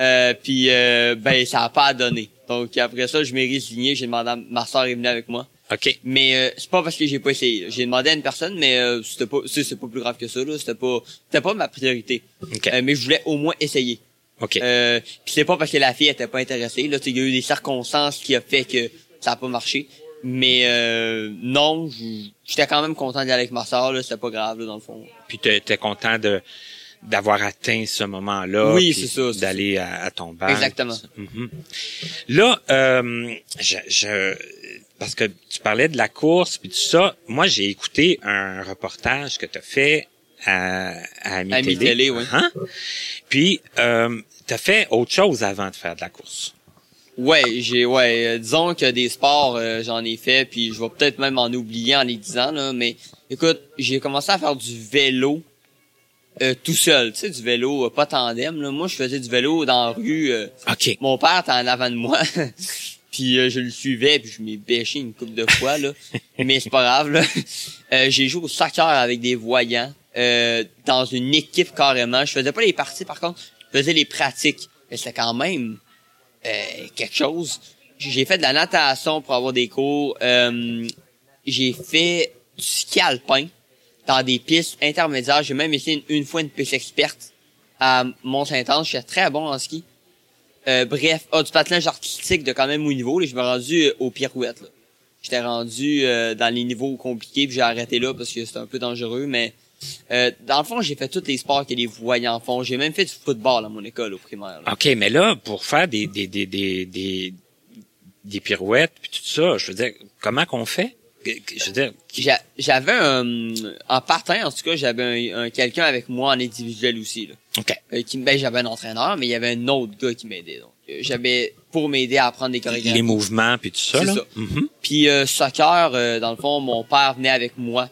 Euh, puis, euh, ben, ça a pas donné. Donc, après ça, je m'ai résigné. J'ai demandé à ma soeur est venue avec moi. OK. Mais euh, c'est pas parce que j'ai pas essayé. J'ai demandé à une personne, mais euh, c'était pas, c'est, c'est pas plus grave que ça. Là. C'était pas, c'était pas ma priorité. OK. Euh, mais je voulais au moins essayer. OK. Euh, puis c'est pas parce que la fille était pas intéressée. Là, il y a eu des circonstances qui a fait que ça a pas marché. Mais euh, non, j'étais quand même content d'y aller avec ma soeur. Là, c'était pas grave là, dans le fond. Puis tu étais content de d'avoir atteint ce moment-là. Oui, c'est ça, D'aller à, à ton bac. Exactement. Mhm. Là, euh, je, je, parce que tu parlais de la course puis tout ça, moi j'ai écouté un reportage que tu as fait à, à Ami À Ami Télé. Télé, oui. Hein? Puis euh, tu as fait autre chose avant de faire de la course. Ouais, j'ai ouais, euh, disons que des sports euh, j'en ai fait puis je vais peut-être même en oublier en les disant là, mais écoute, j'ai commencé à faire du vélo euh, tout seul, tu sais du vélo euh, pas tandem là. Moi je faisais du vélo dans la rue OK. Mon père était en avant de moi. puis euh, je le suivais, puis je m'ai bêché une couple de fois, là. Mais c'est pas grave, là. Euh, j'ai joué au soccer avec des voyants, euh, dans une équipe carrément. Je faisais pas les parties, par contre. Je faisais les pratiques. Mais c'était quand même euh, quelque chose. J'ai fait de la natation pour avoir des cours. Euh, j'ai fait du ski alpin dans des pistes intermédiaires. J'ai même essayé une, une fois une piste experte à Mont-Saint-Anne. Je suis très bon en ski. Euh, bref, ah, du patinage artistique de quand même haut niveau. Là, je me suis rendu euh, aux pirouettes. Là. J'étais rendu euh, dans les niveaux compliqués, puis j'ai arrêté là parce que c'était un peu dangereux. Mais euh, dans le fond, j'ai fait tous les sports que les voyants font. J'ai même fait du football à mon école au primaire. là. OK, mais là, pour faire des, des, des, des, des, des pirouettes puis tout ça, je veux dire, comment qu'on fait? Je veux dire, J'a- J'avais un... En partant, en tout cas, j'avais un, un- quelqu'un avec moi en individuel aussi. Là. OK. Euh, qui, ben, j'avais un entraîneur, mais il y avait un autre gars qui m'aidait. Donc, euh, j'avais pour m'aider à apprendre des chorégraphies. Les mouvements puis tout ça, C'est là? ça. Mhm. Puis euh, soccer, euh, dans le fond, mon père venait avec moi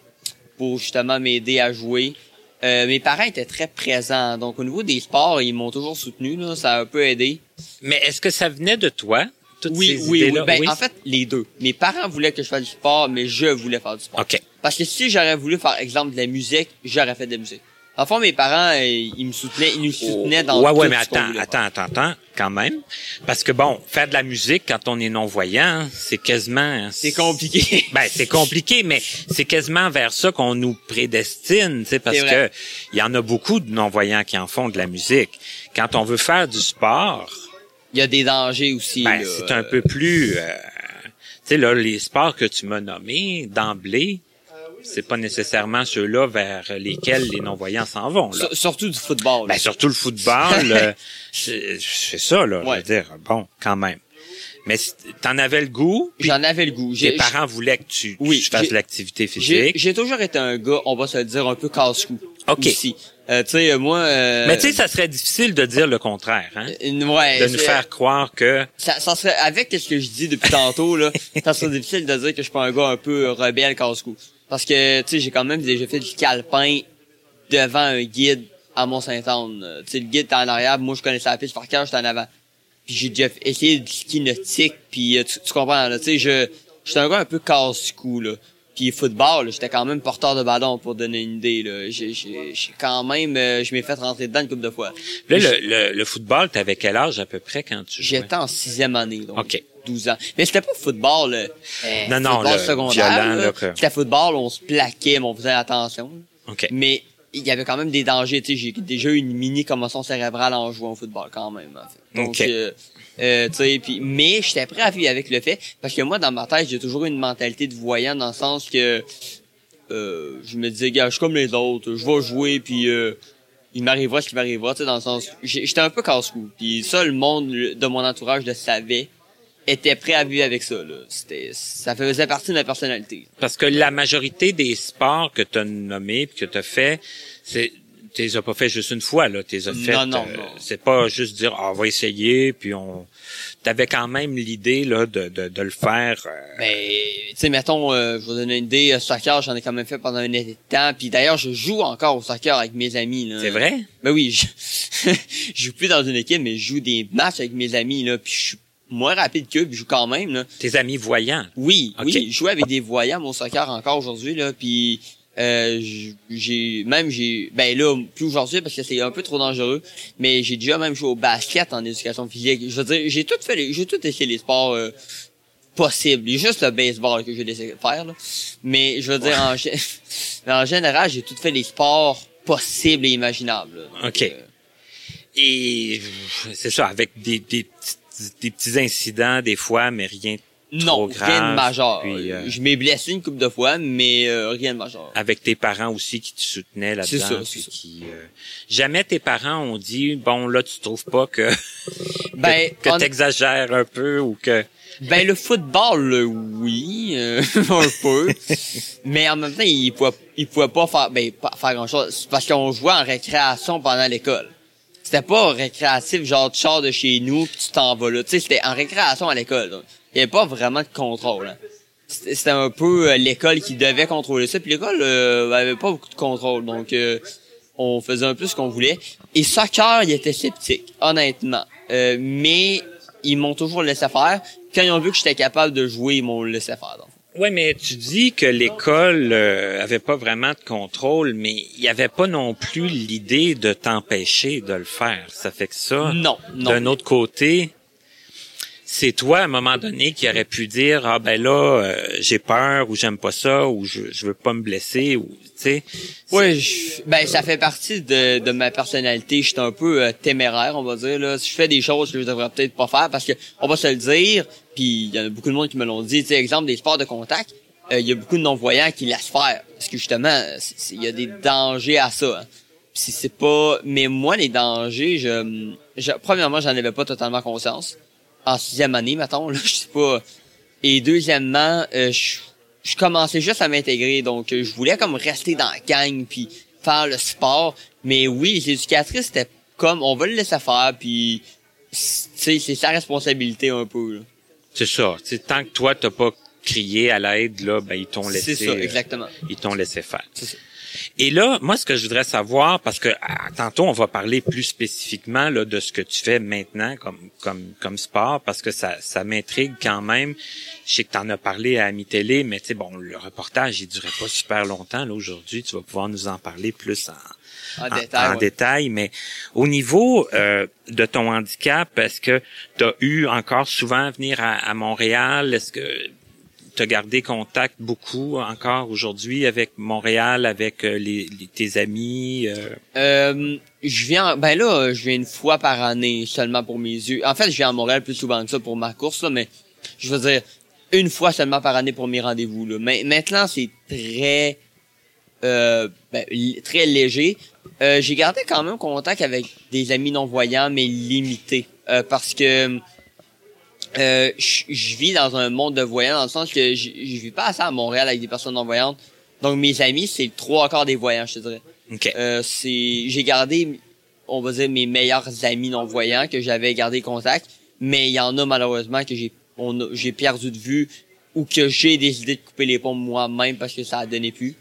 pour justement m'aider à jouer. Euh, mes parents étaient très présents, donc au niveau des sports, ils m'ont toujours soutenu, là, ça a un peu aidé. Mais est-ce que ça venait de toi, toutes Oui, ces oui, oui. idées-là? Ben, en fait, les deux. Mes parents voulaient que je fasse du sport, mais je voulais faire du sport. OK. Parce que si j'aurais voulu faire exemple de la musique, j'aurais fait de la musique. En fond, mes parents, ils me soutenaient, ils nous soutenaient dans ouais, ouais, tout mais ce qu'on attends, attends, attends, attends, quand même. Parce que bon, faire de la musique quand on est non-voyant, c'est quasiment... C'est compliqué. Ben, c'est compliqué, mais c'est quasiment vers ça qu'on nous prédestine, tu sais, parce que il y en a beaucoup de non-voyants qui en font de la musique. Quand on veut faire du sport, Il y a des dangers aussi. ben, c'est un peu plus... euh, tu sais, là, les sports que tu m'as nommés d'emblée, c'est pas nécessairement ceux-là vers lesquels les non-voyants s'en vont, là. Sur- surtout du football. Ben, surtout le football, euh, c'est ça, là, je Ouais. veux dire. Bon, quand même. Mais t'en avais le goût, J'en avais le goût. tes parents voulaient que tu, Oui, tu fasses l'activité physique. j'ai toujours été un gars, on va se le dire, un peu casse-cou. OK. Aussi. Euh, tu sais, moi... euh, Mais tu sais, ça serait difficile de dire le contraire, hein? euh, ouais, De nous faire croire que... Ça, ça serait, avec ce que je dis depuis tantôt, là, ça serait difficile de dire que je suis pas un gars un peu rebelle casse-cou. Parce que, tu sais, j'ai quand même déjà fait du calepin devant un guide à Mont-Saint-Anne. Euh, Tu sais, le guide était en arrière, moi je connaissais la piste par cœur, j'étais en avant. Puis j'ai déjà essayé du ski nautique, puis euh, tu, tu comprends, là, tu sais, je, j'étais un gars un peu casse-cou, là. Puis football, j'étais quand même porteur de ballon pour donner une idée, là. J'ai, j'ai, j'ai quand même, euh, je m'ai fait rentrer dedans une couple de fois. Là, le, le, le football, t'avais quel âge à peu près quand tu jouais? J'étais en sixième année, donc OK. 12 ans. Mais c'était pas football, euh, euh, Non, non, football le secondaire. violent, là. là, que- C'était football, on se plaquait, mais on faisait attention. OK. Mais il y avait quand même des dangers. Tu sais, j'ai déjà eu une mini commotion cérébrale en jouant au football quand même. En fait. Donc, OK. euh, euh, tu sais, puis mais j'étais prêt à vivre avec le fait parce que moi dans ma tête j'ai toujours eu une mentalité de voyant dans le sens que euh, je me disais gars je suis comme les autres je vais jouer puis euh, il m'arrivera ce qui m'arrivera tu sais dans le sens j'étais un peu casse-cou puis ça le monde de mon entourage le savait était prêt à vivre avec ça là c'était ça faisait partie de ma personnalité Parce que la majorité des sports que tu as nommés que tu as fait, c'est tu les as pas fait juste une fois là, tu les as Non, fait non, euh, non. c'est pas juste dire ah, on va essayer puis on t'avais quand même l'idée là de, de, de le faire euh, Ben, tu sais, mettons, euh, je vais donner une idée, euh, soccer, j'en ai quand même fait pendant un été de temps, puis d'ailleurs, je joue encore au soccer avec mes amis, là. c'est vrai? Ben oui, je, je joue plus dans une équipe, mais je joue des matchs avec mes amis, là, puis je suis moins rapide qu'eux, puis je joue quand même, là. tes amis voyants Oui, Ok. oui, je joue avec des voyants mon soccer encore aujourd'hui, là, puis euh, j'ai même j'ai ben là plus aujourd'hui parce que c'est un peu trop dangereux mais j'ai déjà même joué au basket en éducation physique je veux dire j'ai tout fait les- j'ai tout essayé les sports euh, possibles juste le baseball que j'ai laissé faire là. mais je veux dire en, en général j'ai tout fait les sports possibles et imaginables là. Donc, OK. euh, et c'est ça avec des, des petits des petits incidents des fois mais rien non trop rien de grave, majeur puis, euh, je m'ai blessé une couple de fois mais euh, rien de majeur avec tes parents aussi qui te soutenaient là-dedans c'est ça. qui euh, jamais tes parents ont dit bon là tu trouves pas que ben que t'exagères un peu ou que Ben le football, oui, euh, un peu. Mais en même temps, il pouvait, il pouvait pas faire, ben, pas faire grand chose. Parce qu'on jouait en récréation pendant l'école. C'était pas récréatif, genre tu sors de chez nous puis tu t'en vas là. Tu sais, c'était en récréation à l'école. Il y avait pas vraiment de contrôle. hein. C'était un peu euh, l'école qui devait contrôler ça. Puis l'école euh, avait pas beaucoup de contrôle. Donc euh, on faisait un peu ce qu'on voulait. Et soccer, il était sceptique, honnêtement. Euh, mais ils m'ont toujours laissé faire. Quand ils ont vu que j'étais capable de jouer, ils m'ont laissé faire. donc. Ouais, mais tu dis que l'école euh, avait pas vraiment de contrôle, mais il y avait pas non plus l'idée de t'empêcher de le faire. Ça fait que ça. Non, non. D'un autre côté, c'est toi à un moment donné qui aurait pu dire ah ben là euh, j'ai peur ou j'aime pas ça ou je je veux pas me blesser ou tu sais. Ouais, ben ça fait partie de, de ma personnalité. Je suis un peu euh, téméraire, on va dire. Là. Je fais des choses que je devrais peut-être pas faire, parce que on va se le dire, puis il y a beaucoup de monde qui me l'ont dit. Tu sais, exemple des sports de contact, euh, il y a beaucoup de non-voyants qui laissent faire, parce que justement, il y a des dangers à ça. hein. Si c'est pas, mais moi les dangers, je, je premièrement, j'en avais pas totalement conscience. En sixième année, mettons, là, je sais pas. Et deuxièmement, euh, je, je commençais juste à m'intégrer, donc euh, je voulais comme rester dans la gang puis faire le sport. Mais oui, les éducatrices, c'était comme on va le laisser faire, puis c'est sa responsabilité un peu. là. C'est ça. Tu sais, tant que toi t'as pas crié à l'aide là, ben ils t'ont laissé. C'est ça, euh, exactement. ils t'ont laissé faire. C'est ça. Et là, moi, ce que je voudrais savoir, parce que ah, tantôt, on va parler plus spécifiquement là, de ce que tu fais maintenant comme comme comme sport, parce que ça ça m'intrigue quand même. Je sais que tu en as parlé à Ami Télé, mais tu sais, bon, le reportage, il durait pas super longtemps. Là, aujourd'hui, tu vas pouvoir nous en parler plus en, En en- détail, en ouais. détail, mais au niveau euh, de ton handicap, est-ce que tu as eu encore souvent à venir à, à Montréal? Est-ce que as gardé contact beaucoup encore aujourd'hui avec Montréal, avec euh, les, les- tes amis? euh? Euh, je viens, ben là, je viens une fois par année seulement pour mes yeux. En fait, je viens à Montréal plus souvent que ça pour ma course, là, mais je veux dire une fois seulement par année pour mes rendez-vous. Là. Mais maintenant, c'est très, euh, ben, très léger. Euh, j'ai gardé quand même contact avec des amis non voyants, mais limités, euh, parce que euh, je vis dans un monde de voyants, dans le sens que je vis pas assez à Montréal avec des personnes non voyantes. Donc mes amis, c'est trois quarts des voyants, je te dirais. OK. Euh, c'est j'ai gardé on va dire mes meilleurs amis non voyants que j'avais gardé contact mais il y en a malheureusement que j'ai on j'ai perdu de vue ou que j'ai décidé de couper les ponts moi-même parce que ça a donné plus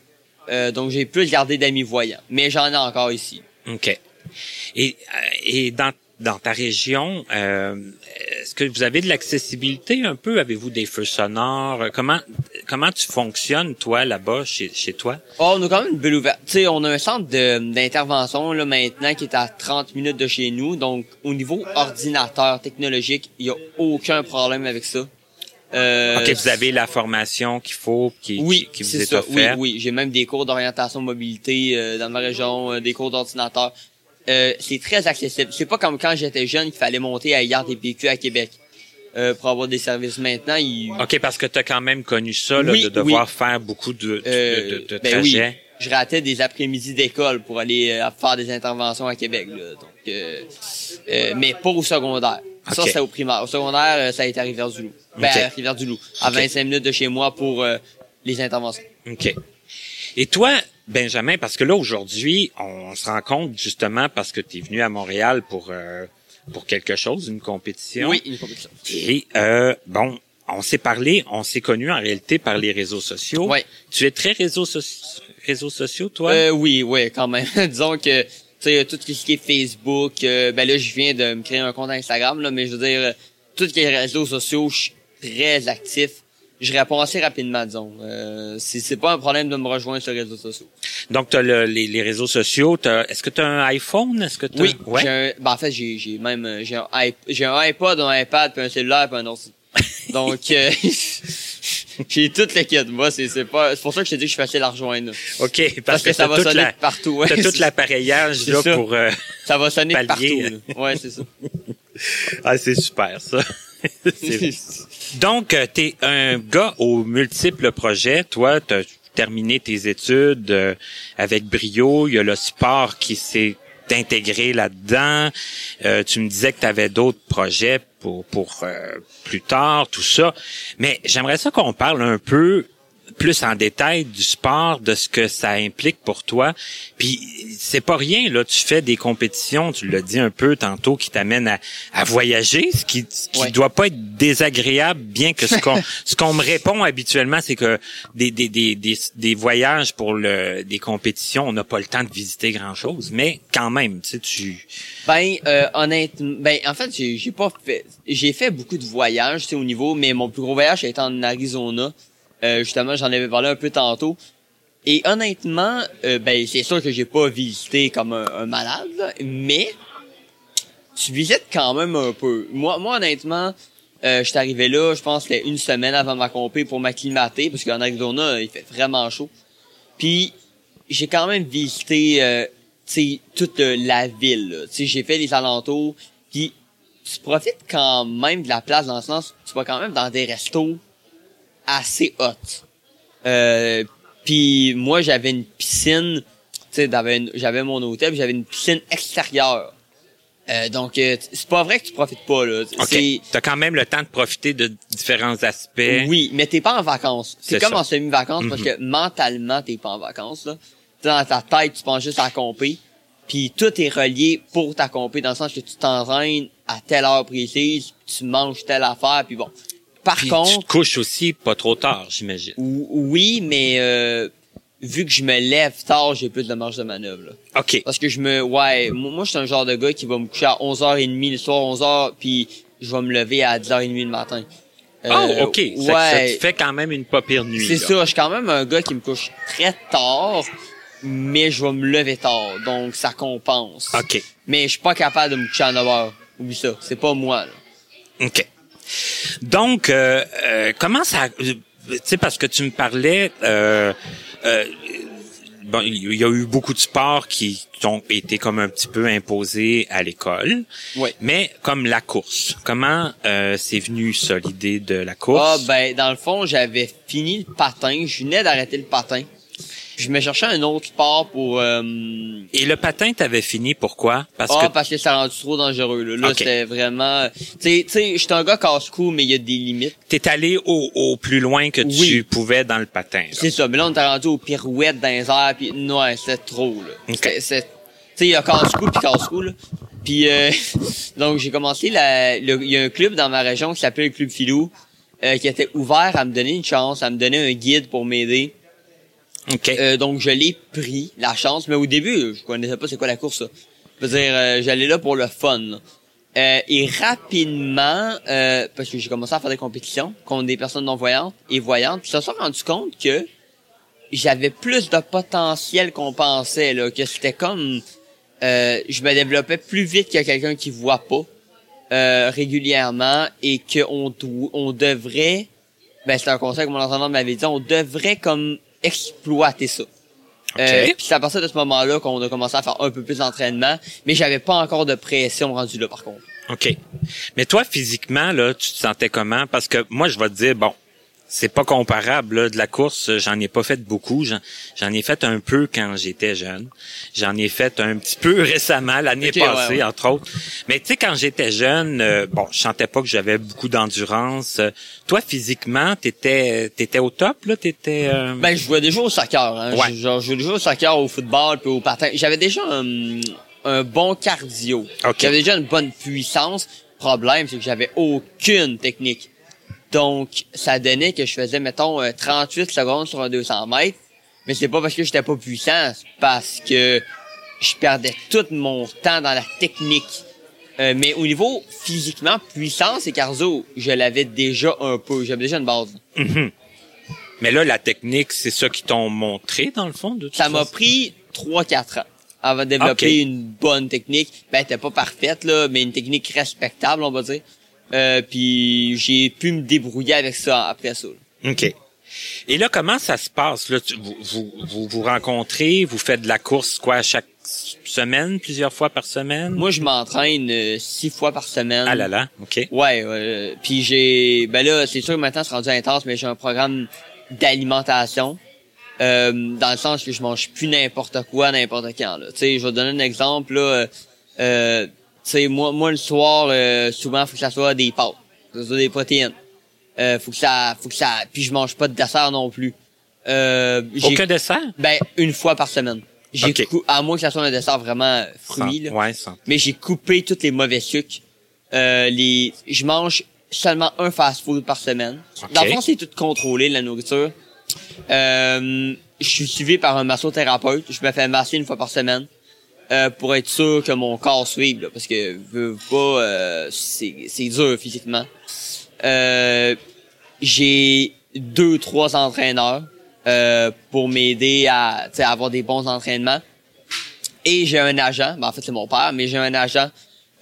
Euh, donc j'ai plus gardé d'amis voyants mais j'en ai encore ici OK. Et, euh, et dans, dans ta région, euh, est-ce que vous avez de l'accessibilité un peu? Avez-vous des feux sonores? Comment comment tu fonctionnes, toi, là-bas, chez, chez toi? Oh, on a quand même une belle ouverture. Sais, on a un centre d'intervention là maintenant qui est à 30 minutes de chez nous. Donc, au niveau ordinateur technologique, il y a aucun problème avec ça. Euh, OK, vous avez la formation qu'il faut, qui, oui, qui, qui vous c'est est ça. Oui, offerte. oui, j'ai même des cours d'orientation mobilité euh, dans ma région, euh, des cours d'ordinateur. Euh, c'est très accessible. C'est pas comme quand j'étais jeune qu'il fallait monter à IRDPQ à Québec euh, pour avoir des services. Maintenant, il, OK, parce que tu as quand même connu ça, là, Oui, de devoir oui. faire beaucoup de, de, Euh, de, de ben oui, trajets. je ratais des après-midi d'école pour aller euh, faire des interventions à Québec. Là. Donc, euh, euh, mais pas au secondaire. Ça, c'est au primaire. Au secondaire, ça a été à Rivière-du-Loup. Ben, Ok. à Rivière-du-Loup. À Ok. 25 minutes de chez moi pour les interventions. OK. Et toi, Benjamin, parce que là, aujourd'hui, on se rend compte justement parce que tu es venu à Montréal pour, euh, pour quelque chose, une compétition. Oui, une compétition. Et euh, bon, on s'est parlé, on s'est connu en réalité par les réseaux sociaux. Ouais. Tu es très réseaux, réseaux sociaux, toi? Euh, oui, oui, quand même. Disons que, tu sais, tout ce qui est Facebook, ben là, je viens de me créer un compte Instagram, là, mais je veux dire, euh, tous les réseaux sociaux, je suis très actif. Je réponds assez rapidement, disons. Euh, c'est c'est pas un problème de me rejoindre sur les réseaux sociaux. Donc, tu as les, les réseaux sociaux. t'as- Est-ce que tu as un iPhone? Est-ce que t'as- Oui, Ouais. j'ai un, ben en fait, j'ai j'ai même, euh, j'ai un, j'ai un iPod, un iPad, puis un cellulaire, puis un ordi. Donc, euh, j'ai tout le kit. Moi, c'est c'est pas, c'est pour ça que je te dis que je suis facile à rejoindre. OK, parce, Parce, que, ça va toute sonner la- partout. ouais. T'as tout l'appareillage là ça. pour... euh, Ça va sonner Pallier. partout. là. Ouais, c'est ça. Ah, c'est super, ça. Donc, tu es un gars aux multiples projets. Toi, tu as terminé tes études euh, avec brio. Il y a le sport qui s'est intégré là-dedans. Euh, tu me disais que tu avais d'autres projets pour, pour euh, plus tard, tout ça. Mais j'aimerais ça qu'on parle un peu plus en détail du sport, de ce que ça implique pour toi. Puis c'est pas rien, là. Tu fais des compétitions, tu l'as dit un peu tantôt, qui t'amènent à, à voyager, ce qui, ce qui Ouais. doit pas être désagréable, bien que ce qu'on ce qu'on me répond habituellement, c'est que des, des, des, des, des voyages pour le des compétitions, on n'a pas le temps de visiter grand chose, mais quand même, tu sais, tu. Ben, euh, honnêtement, ben, en fait, j'ai j'ai pas fait, j'ai fait beaucoup de voyages, tu sais, au niveau, mais mon plus gros voyage a été en Arizona. Euh, justement, j'en avais parlé un peu tantôt. Et honnêtement, euh, ben, c'est sûr que j'ai pas visité comme un, un malade, là, mais tu visites quand même un peu. Moi, moi, honnêtement, euh, j'étais arrivé là, je pense c'était une semaine avant ma compé pour m'acclimater, parce qu'en Arizona, il fait vraiment chaud. Puis, j'ai quand même visité, euh, toute euh, la ville. j'ai fait les alentours. Puis, tu profites quand même de la place dans le sens, tu vas quand même dans des restos assez hot. Euh, puis moi, j'avais une piscine, tu sais, j'avais mon hôtel, j'avais une piscine extérieure. Euh, donc, euh, c'est pas vrai que tu profites pas, là. Ok. C'est- T'as quand même le temps de profiter de différents aspects. oui, mais t'es pas en vacances. C'est comme ça. en semi-vacances parce Mhm. que mentalement, t'es pas en vacances. Là. Dans ta tête, tu penses juste à compé. Puis tout est relié pour ta compé dans le sens que tu t'entraînes à telle heure précise, tu manges telle affaire, puis bon. Par Puis tu contre, te couches aussi pas trop tard, j'imagine. ou- oui, mais euh, vu que je me lève tard, j'ai plus de marge de manœuvre. Là. OK. Parce que je me ouais, moi moi, je suis un genre de gars qui va me coucher à 11h30 le soir 11h puis je vais me lever à 10h30 le matin. oh, Euh, OK. Ça- Ouais. Ça, te fait quand même une pas pire nuit. C'est ça, je suis quand même un gars qui me couche très tard, mais je vais me lever tard, donc ça compense. OK. Mais je suis pas capable de me coucher à 9 heures. Oublie ça, c'est pas moi. Là. OK. Donc, euh, euh, comment ça... euh, Tu sais, parce que tu me parlais... Euh, euh, bon, il y a eu beaucoup de sports qui ont été comme un petit peu imposés à l'école. Ouais. Mais comme la course, comment euh, c'est venu ça, l'idée de la Ah course? ben dans le fond, j'avais fini le patin, je venais d'arrêter le patin. Je me cherchais un autre sport pour euh, Et le patin, t'avais fini pourquoi? Parce ah, que parce que ça rendu trop dangereux. Là, là c'était vraiment... Tu sais, tu sais, j'étais un gars casse-cou, mais il y a des limites. t'es allé au, au plus loin que tu pouvais dans le patin. là. C'est ça, mais là, on était rendu aux pirouettes dans les airs, puis non, c'était trop, là. Ok. C'était- c'est- Tu sais, il y a casse-cou puis casse-cou, là. Puis, euh, donc, j'ai commencé, la- il y a un club dans ma région qui s'appelle le Club Filou, euh, qui était ouvert à me donner une chance, à me donner un guide pour m'aider. OK. Euh, donc, je l'ai pris, la chance, mais au début, je connaissais pas c'est quoi la course. Je veux dire, euh, j'allais là pour le fun. Euh, et rapidement, euh, parce que j'ai commencé à faire des compétitions contre des personnes non-voyantes et voyantes, puis ça s'est rendu compte que j'avais plus de potentiel qu'on pensait, là, que c'était comme... euh, je me développais plus vite que quelqu'un qui voit pas euh, régulièrement et qu'on on devrait... Ben, c'est un conseil que mon entraîneur m'avait dit, on devrait comme exploiter ça. Euh, puis c'est à partir de ce moment-là qu'on a commencé à faire un peu plus d'entraînement, mais j'avais pas encore de pression rendu là par contre. OK. Mais toi, physiquement, là, tu te sentais comment? Parce que moi, je vais te dire, bon, c'est pas comparable, là, de la course. J'en ai pas fait beaucoup. J'en, ai fait un peu quand j'étais jeune. J'en ai fait un petit peu récemment, l'année passée, ouais, ouais. entre autres. Mais tu sais, quand j'étais jeune, euh, bon, je sentais pas que j'avais beaucoup d'endurance. Euh, toi, physiquement, t'étais, t'étais au top, là? T'étais... euh, Ben, je jouais déjà au soccer. Hein. Ouais. Je, genre, je jouais déjà au soccer, au football, puis au patin. J'avais déjà un, un bon cardio. Ok. J'avais déjà une bonne puissance. Problème, c'est que j'avais aucune technique. Donc, ça donnait que je faisais, mettons, euh, 38 secondes sur un 200 mètres. Mais c'est pas parce que j'étais pas puissant, c'est parce que je perdais tout mon temps dans la technique. Euh, mais au niveau physiquement, puissance et cardio, je l'avais déjà un peu. J'avais déjà une base. Mais là, la technique, c'est ça qui t'ont montré, dans le fond? De Ça m'a pris 3-4 ans avant de développer une bonne technique. Ben, elle était pas parfaite, là, mais une technique respectable, on va dire. Euh, puis j'ai pu me débrouiller avec ça après ça. là. OK. Et là, comment ça se passe? Là, tu- vous, vous, vous vous rencontrez, vous faites de la course quoi chaque semaine, plusieurs fois par semaine? Moi, je m'entraîne euh, six fois par semaine. Ah là là, OK. Ouais, euh, puis j'ai... Ben là, c'est sûr que maintenant, c'est rendu intense, mais j'ai un programme d'alimentation. Euh, dans le sens que je mange plus n'importe quoi, n'importe quand. Là. Tu sais, je vais te donner un exemple. Là, euh, euh, sais, moi, moi, le soir, euh, souvent, faut que ça soit des pâtes. Ça soit des protéines. Euh, faut que ça... Faut que ça... Puis je mange pas de dessert non plus. Euh, j'ai- Aucun dessert? Ben, une fois par semaine. J'ai Ok. cou- À moins que ça soit un dessert vraiment fruit. Sans- là Ouais, sans- mais j'ai coupé tous les mauvais sucres. Euh, les, je mange seulement un fast-food par semaine. Ok. Dans le fond, c'est tout contrôlé, la nourriture. Euh, je suis suivi par un massothérapeute. Je me fais masser une fois par semaine euh, pour être sûr que mon corps suive, là, parce que veux pas, euh, c'est c'est dur physiquement. Euh, j'ai deux, trois entraîneurs euh, pour m'aider à, avoir des bons entraînements. Et j'ai un agent, ben en fait c'est mon père, mais j'ai un agent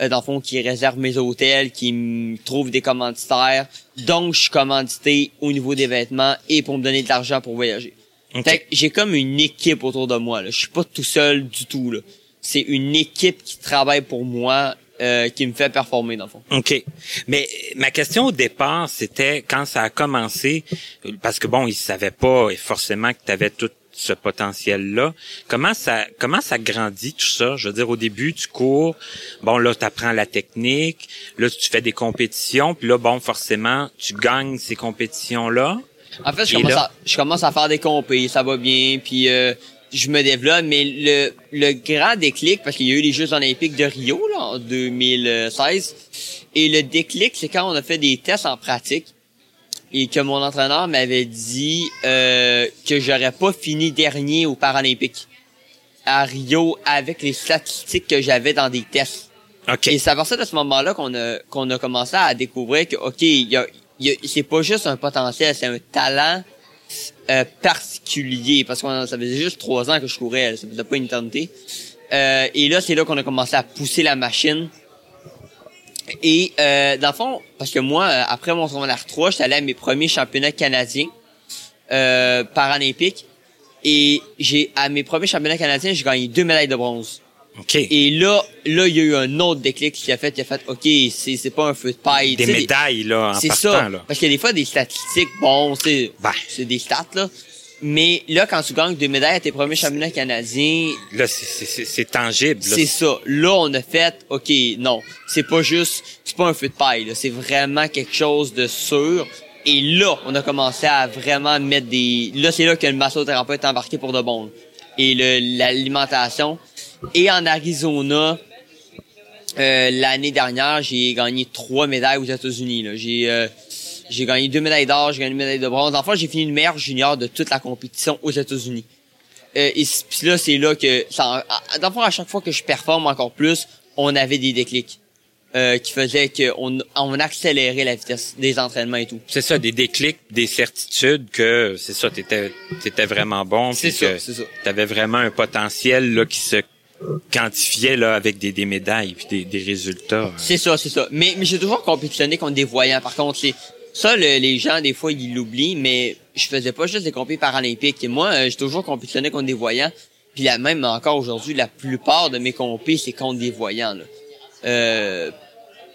euh, dans le fond qui réserve mes hôtels, qui me trouve des commanditaires. Donc je suis commandité au niveau des vêtements et pour me donner de l'argent pour voyager. OK. Fait que j'ai comme une équipe autour de moi. Là. Je suis pas tout seul du tout. Là. C'est une équipe qui travaille pour moi, euh, qui me fait performer dans le fond. OK. Mais ma question au départ, c'était quand ça a commencé, parce que bon, ils savaient pas forcément que tu avais tout ce potentiel-là. Comment ça comment ça grandit tout ça? Je veux dire, au début, tu cours, bon là, tu apprends la technique, là, tu fais des compétitions, puis là, bon, forcément, tu gagnes ces compétitions-là. En fait, je Et commence, là? à, je commence à faire des compés, ça va bien, puis euh, je me développe, mais le, le grand déclic, parce qu'il y a eu les Jeux olympiques de Rio là, en 2016, et le déclic, c'est quand on a fait des tests en pratique, et que mon entraîneur m'avait dit euh, que j'aurais pas fini dernier aux Paralympiques à Rio avec les statistiques que j'avais dans des tests. OK. Et c'est à partir de ce moment-là qu'on a qu'on a commencé à découvrir que ok, y a, il y a- c'est pas juste un potentiel, c'est un talent euh, particulier parce que ça faisait juste trois ans que je courais, ça faisait pas une éternité. Euh, et là, c'est là qu'on a commencé à pousser la machine. Et euh, dans le fond, parce que moi, euh, après mon secondaire 3, j'étais allé à mes premiers championnats canadiens euh, paralympiques. Et j'ai à mes premiers championnats canadiens, j'ai gagné deux médailles de bronze. OK. Et là, là, il y a eu un autre déclic qui a fait, qui a fait, ok, c'est c'est pas un feu de paille. des médailles, là, en C'est partant, ça. là. Parce qu'il y a des fois des statistiques, bon, c'est Ben. c'est des stats là. Mais là, quand tu gagnes deux médailles à tes premiers championnats canadiens, Là, c'est- c'est c'est- c'est tangible. là. c'est ça. Là, on a fait, ok, non, c'est pas juste, c'est pas un feu de paille. là. C'est vraiment quelque chose de sûr. Et là, on a commencé à vraiment mettre des. Là, c'est là que le massothérapeute est embarqué pour de bon. Et le- l'alimentation. Et en Arizona, euh, l'année dernière, j'ai gagné trois médailles aux États-Unis. J'ai euh, j'ai gagné deux médailles d'or, j'ai gagné une médaille de bronze. Enfin, j'ai fini le meilleur junior de toute la compétition aux États-Unis. Euh, et puis là, c'est là que, ça, à- chaque fois que je performe encore plus, on avait des déclics euh, qui faisaient qu'on on accélérait la vitesse des entraînements et tout. C'est ça, des déclics, des certitudes que, c'est ça, t'étais, t'étais vraiment bon. C'est ça, c'est ça. T'avais vraiment un potentiel, là, qui se quantifiait, là, avec des, médailles puis des, résultats. C'est ça, c'est ça. Mais, mais j'ai toujours compétitionné contre des voyants. Par contre, c'est ça, le- les gens, des fois, ils l'oublient, mais je faisais pas juste des compétitions paralympiques. Et moi, euh, j'ai toujours compétitionné contre des voyants. Puis là, même encore aujourd'hui, la plupart de mes compés, c'est contre des voyants. Là. Euh,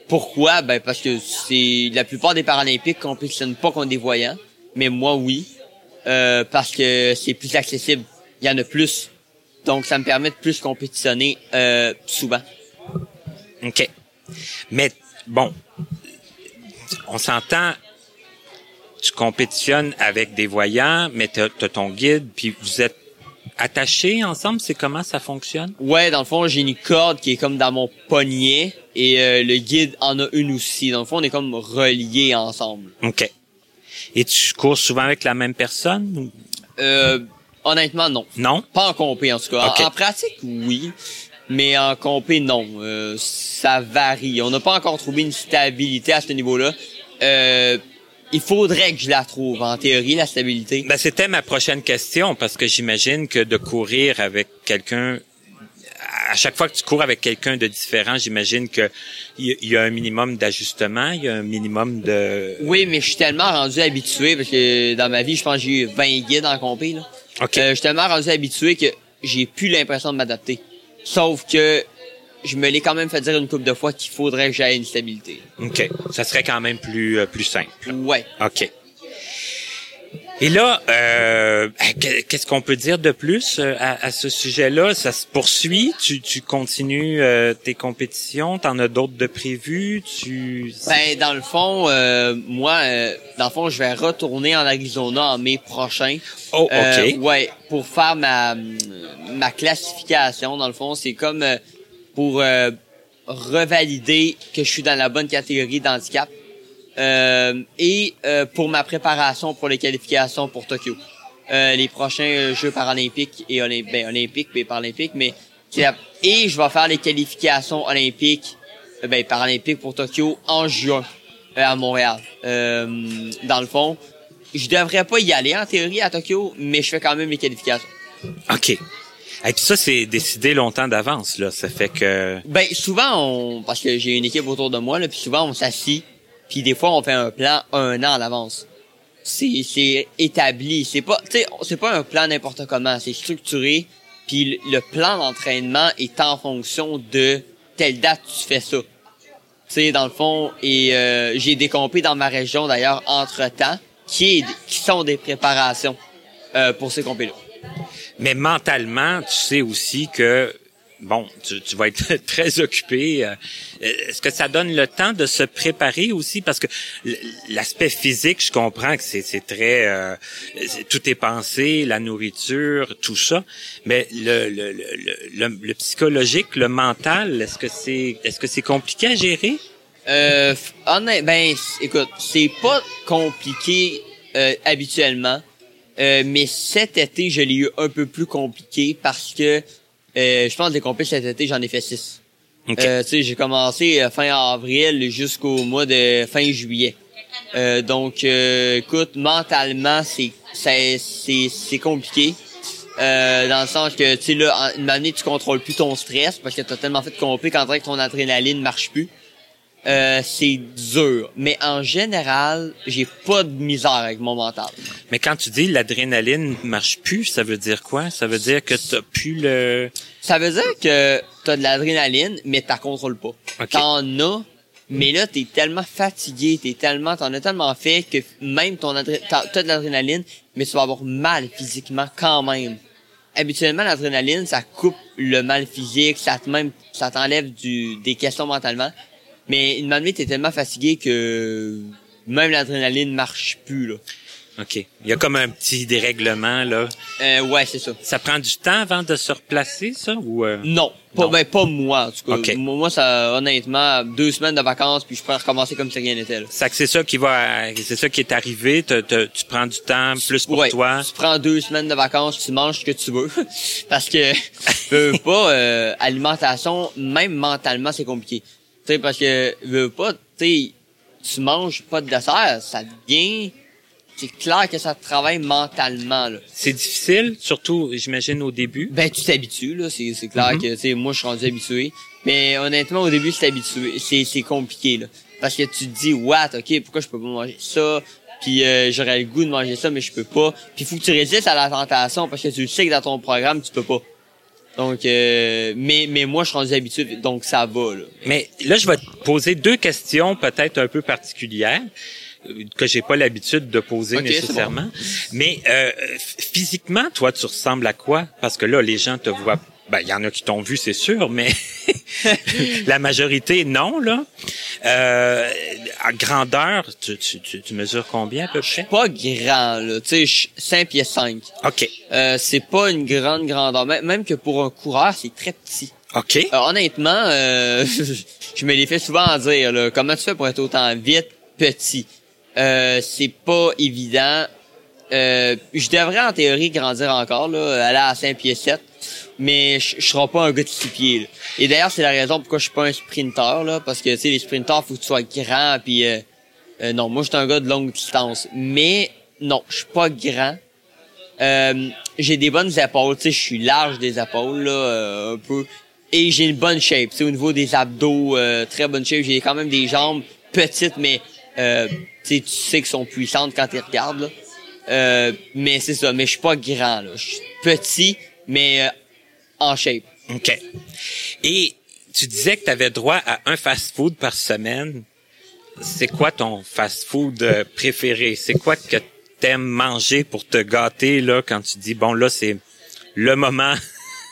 pourquoi? Ben parce que c'est la plupart des Paralympiques compétitionnent pas contre des voyants, mais moi oui. Euh, parce que c'est plus accessible. Il y en a plus. Donc ça me permet de plus compétitionner euh, souvent. OK. Mais, bon, on s'entend, tu compétitionnes avec des voyants, mais t'as, t'as ton guide, puis vous êtes attachés ensemble, c'est comment ça fonctionne? Ouais, dans le fond, j'ai une corde qui est comme dans mon poignet et euh, le guide en a une aussi. Dans le fond, on est comme reliés ensemble. OK. Et tu cours souvent avec la même personne? Euh, honnêtement, non. Non? Pas en compé, en tout cas. En- pratique, oui. Mais en compé, non. Euh, ça varie. On n'a pas encore trouvé une stabilité à ce niveau-là. Euh, il faudrait que je la trouve, en théorie, la stabilité. Ben, c'était ma prochaine question parce que j'imagine que de courir avec quelqu'un à chaque fois que tu cours avec quelqu'un de différent, j'imagine que il y, il y a un minimum d'ajustement, il y a un minimum de Oui, mais je suis tellement rendu habitué, parce que dans ma vie, je pense que j'ai eu 20 guides en compé, là. OK. Euh, je suis tellement rendu habitué que j'ai plus l'impression de m'adapter. Sauf que je me l'ai quand même fait dire une couple de fois qu'il faudrait que j'aille une stabilité. OK. Ça serait quand même plus euh, plus simple. Ouais. OK. Et là, euh, que- qu'est-ce qu'on peut dire de plus euh, à, à ce sujet-là? Ça se poursuit? Tu, tu continues euh, tes compétitions? T'en as d'autres de prévues? Tu... Ben, dans le fond, euh, moi, euh, dans le fond, je vais retourner en Arizona en mai prochain. Oh, OK. Ouais, pour faire ma ma classification. Dans le fond, c'est comme euh, pour euh, revalider que je suis dans la bonne catégorie d'handicap. Euh, et euh, pour ma préparation pour les qualifications pour Tokyo. Euh, les prochains Jeux paralympiques et ben, olympiques et paralympiques, mais et je vais faire les qualifications olympiques, ben, paralympiques pour Tokyo en juin à Montréal. Euh, dans le fond, je devrais pas y aller en théorie à Tokyo, mais je fais quand même les qualifications. OK. Et puis ça, c'est décidé longtemps d'avance, là. Ça fait que... Ben souvent on parce que j'ai une équipe autour de moi là, puis souvent on s'assit, puis des fois on fait un plan un an à l'avance. C'est c'est établi, c'est pas c'est pas un plan n'importe comment, c'est structuré, puis le, plan d'entraînement est en fonction de telle date tu fais ça. Tu sais dans le fond et euh, j'ai des compés dans ma région d'ailleurs entre-temps qui est qui sont des préparations euh, pour ces là. Mais mentalement, tu sais aussi que bon, tu, tu vas être très occupé. euh, Est-ce que ça donne le temps de se préparer aussi? Parce que l'aspect physique, je comprends que c'est très euh, tout est pensé, la nourriture, tout ça, mais le psychologique, le mental, est-ce que c'est est-ce que c'est compliqué à gérer? Euh, ben, écoute, c'est pas compliqué euh, habituellement, euh, mais cet été, je l'ai eu un peu plus compliqué parce que euh, je pense que les compétitions cet été, j'en ai fait six. OK. Euh, tu sais, j'ai commencé euh, fin avril jusqu'au mois de fin juillet. Euh, donc, euh, écoute, mentalement, c'est c'est c'est c'est compliqué. Euh, dans le sens que, tu sais, là, en- une année, tu contrôles plus ton stress parce que t'as tellement fait de compé qu'en que ton adrénaline marche plus. Euh, c'est dur. Mais en général, j'ai pas de misère avec mon mental. Mais quand tu dis l'adrénaline marche plus, ça veut dire quoi? Ça veut dire que t'as plus le... Ça veut dire que t'as de l'adrénaline, mais t'as contrôles pas. Ok. T'en as, mais là, t'es tellement fatigué, t'es tellement, t'en as tellement fait que même ton t'as de l'adrénaline, mais tu vas avoir mal physiquement quand même. Habituellement, l'adrénaline, ça coupe le mal physique, ça te même, ça t'enlève du, des questions mentalement. Mais une manée, t'es tellement fatigué que même l'adrénaline marche plus, là. OK. Il y a comme un petit dérèglement, là. Euh, ouais, c'est ça. Ça prend du temps avant de se replacer, ça? Ou, euh, Non, pas, Non. ben, pas moi, en tout cas. Ok. Moi, ça, honnêtement, deux semaines de vacances, puis je peux recommencer comme si rien n'était, là. C'est que c'est ça qui va, c'est ça qui est arrivé. Te- te- tu prends du temps plus pour Ouais, toi. Tu prends deux semaines de vacances, tu manges ce que tu veux. parce que, veux pas, euh, alimentation, même mentalement, c'est compliqué. Sais, parce que, veux pas, tu sais, tu manges pas de dessert, ça devient, c'est clair que ça te travaille mentalement, là. C'est difficile, surtout, j'imagine, au début. Ben, tu t'habitues, là. C'est, c'est clair Mhm. que, tu sais, moi, je suis rendu habitué. Mais honnêtement, au début, c'est habitué. C'est, c'est compliqué, là. Parce que tu te dis, what, ok, pourquoi je peux pas manger ça? Puis euh, j'aurais le goût de manger ça, mais je peux pas. Puis faut que tu résistes à la tentation parce que tu le sais que dans ton programme, tu peux pas. Donc, euh, mais, mais moi, je suis rendu habitué, donc ça va, là. Mais là, je vais te poser deux questions peut-être un peu particulières euh, que j'ai pas l'habitude de poser nécessairement. Mais euh, physiquement, toi, tu ressembles à quoi? Parce que là, les gens te voient. Ben, il y en a qui t'ont vu, c'est sûr, mais la majorité, non, là. Euh, à grandeur, tu, tu, tu, tu mesures combien à peu près? Pas grand, là. Tu sais, je- 5 pieds 5. Ok, Euh, c'est pas une grande grandeur. Même même que pour un coureur, c'est très petit. ok. Euh, honnêtement, euh, je me les fais souvent dire. Là, comment tu fais pour être autant vite, petit? Euh, C'est pas évident. Euh, je devrais en théorie grandir encore, là, aller à 5 pieds 7, mais je, je serai pas un gars de 6 pieds. là. Et d'ailleurs, c'est la raison pourquoi je suis pas un sprinter, là, parce que tu sais, les sprinters, faut que tu sois grand, puis euh, euh, non, moi je suis un gars de longue distance. Mais non, je suis pas grand. Euh, j'ai des bonnes épaules, tu sais, je suis large des épaules là, euh, un peu, et j'ai une bonne shape, tu sais, au niveau des abdos, euh, très bonne shape. J'ai quand même des jambes petites, mais euh, tu sais, qu'elles sont puissantes quand tu regardes là. Mais c'est ça, mais je suis pas grand là, je suis petit, mais en shape. OK. Et tu disais que tu avais droit à un fast-food par semaine. C'est quoi ton fast-food euh, préféré? C'est quoi que t'aimes manger pour te gâter là quand tu dis bon là c'est le moment?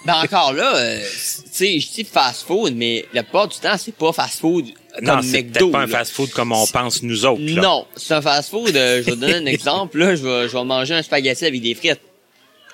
Ben encore là, euh, tu sais, je dis fast food, mais la plupart du temps c'est pas fast food non, c'est peut-être pas un fast-food comme on pense nous autres. là. Non, c'est un fast-food. euh, je vais te donner un exemple. Là, je vais, je vais manger un spaghetti avec des frites.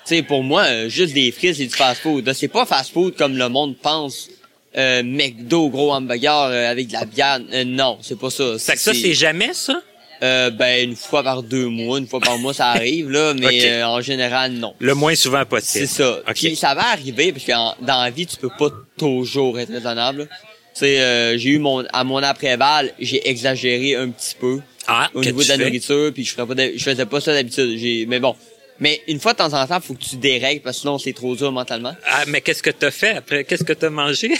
Sais, pour moi, euh, juste des frites, c'est du fast-food. C'est pas fast-food comme le monde pense. Euh, McDo, gros hamburger euh, avec de la bière. Euh, non, c'est pas ça. C'est que ça c'est jamais ça? euh, ben une fois par deux mois, une fois par mois, ça arrive là, mais euh, en général, non. Le moins souvent possible. C'est ça. OK. Puis ça va arriver parce que en- dans la vie, tu peux pas toujours être raisonnable. Tu sais, euh, j'ai eu mon à mon après-balle, j'ai exagéré un petit peu ah, au niveau de la fais? nourriture, puis je ferais pas d'hab- je faisais pas ça d'habitude. J'ai mais bon. Mais une fois de temps en temps, faut que tu dérègles parce que sinon c'est trop dur mentalement. Ah, mais qu'est-ce que t'as fait après? Qu'est-ce que t'as mangé?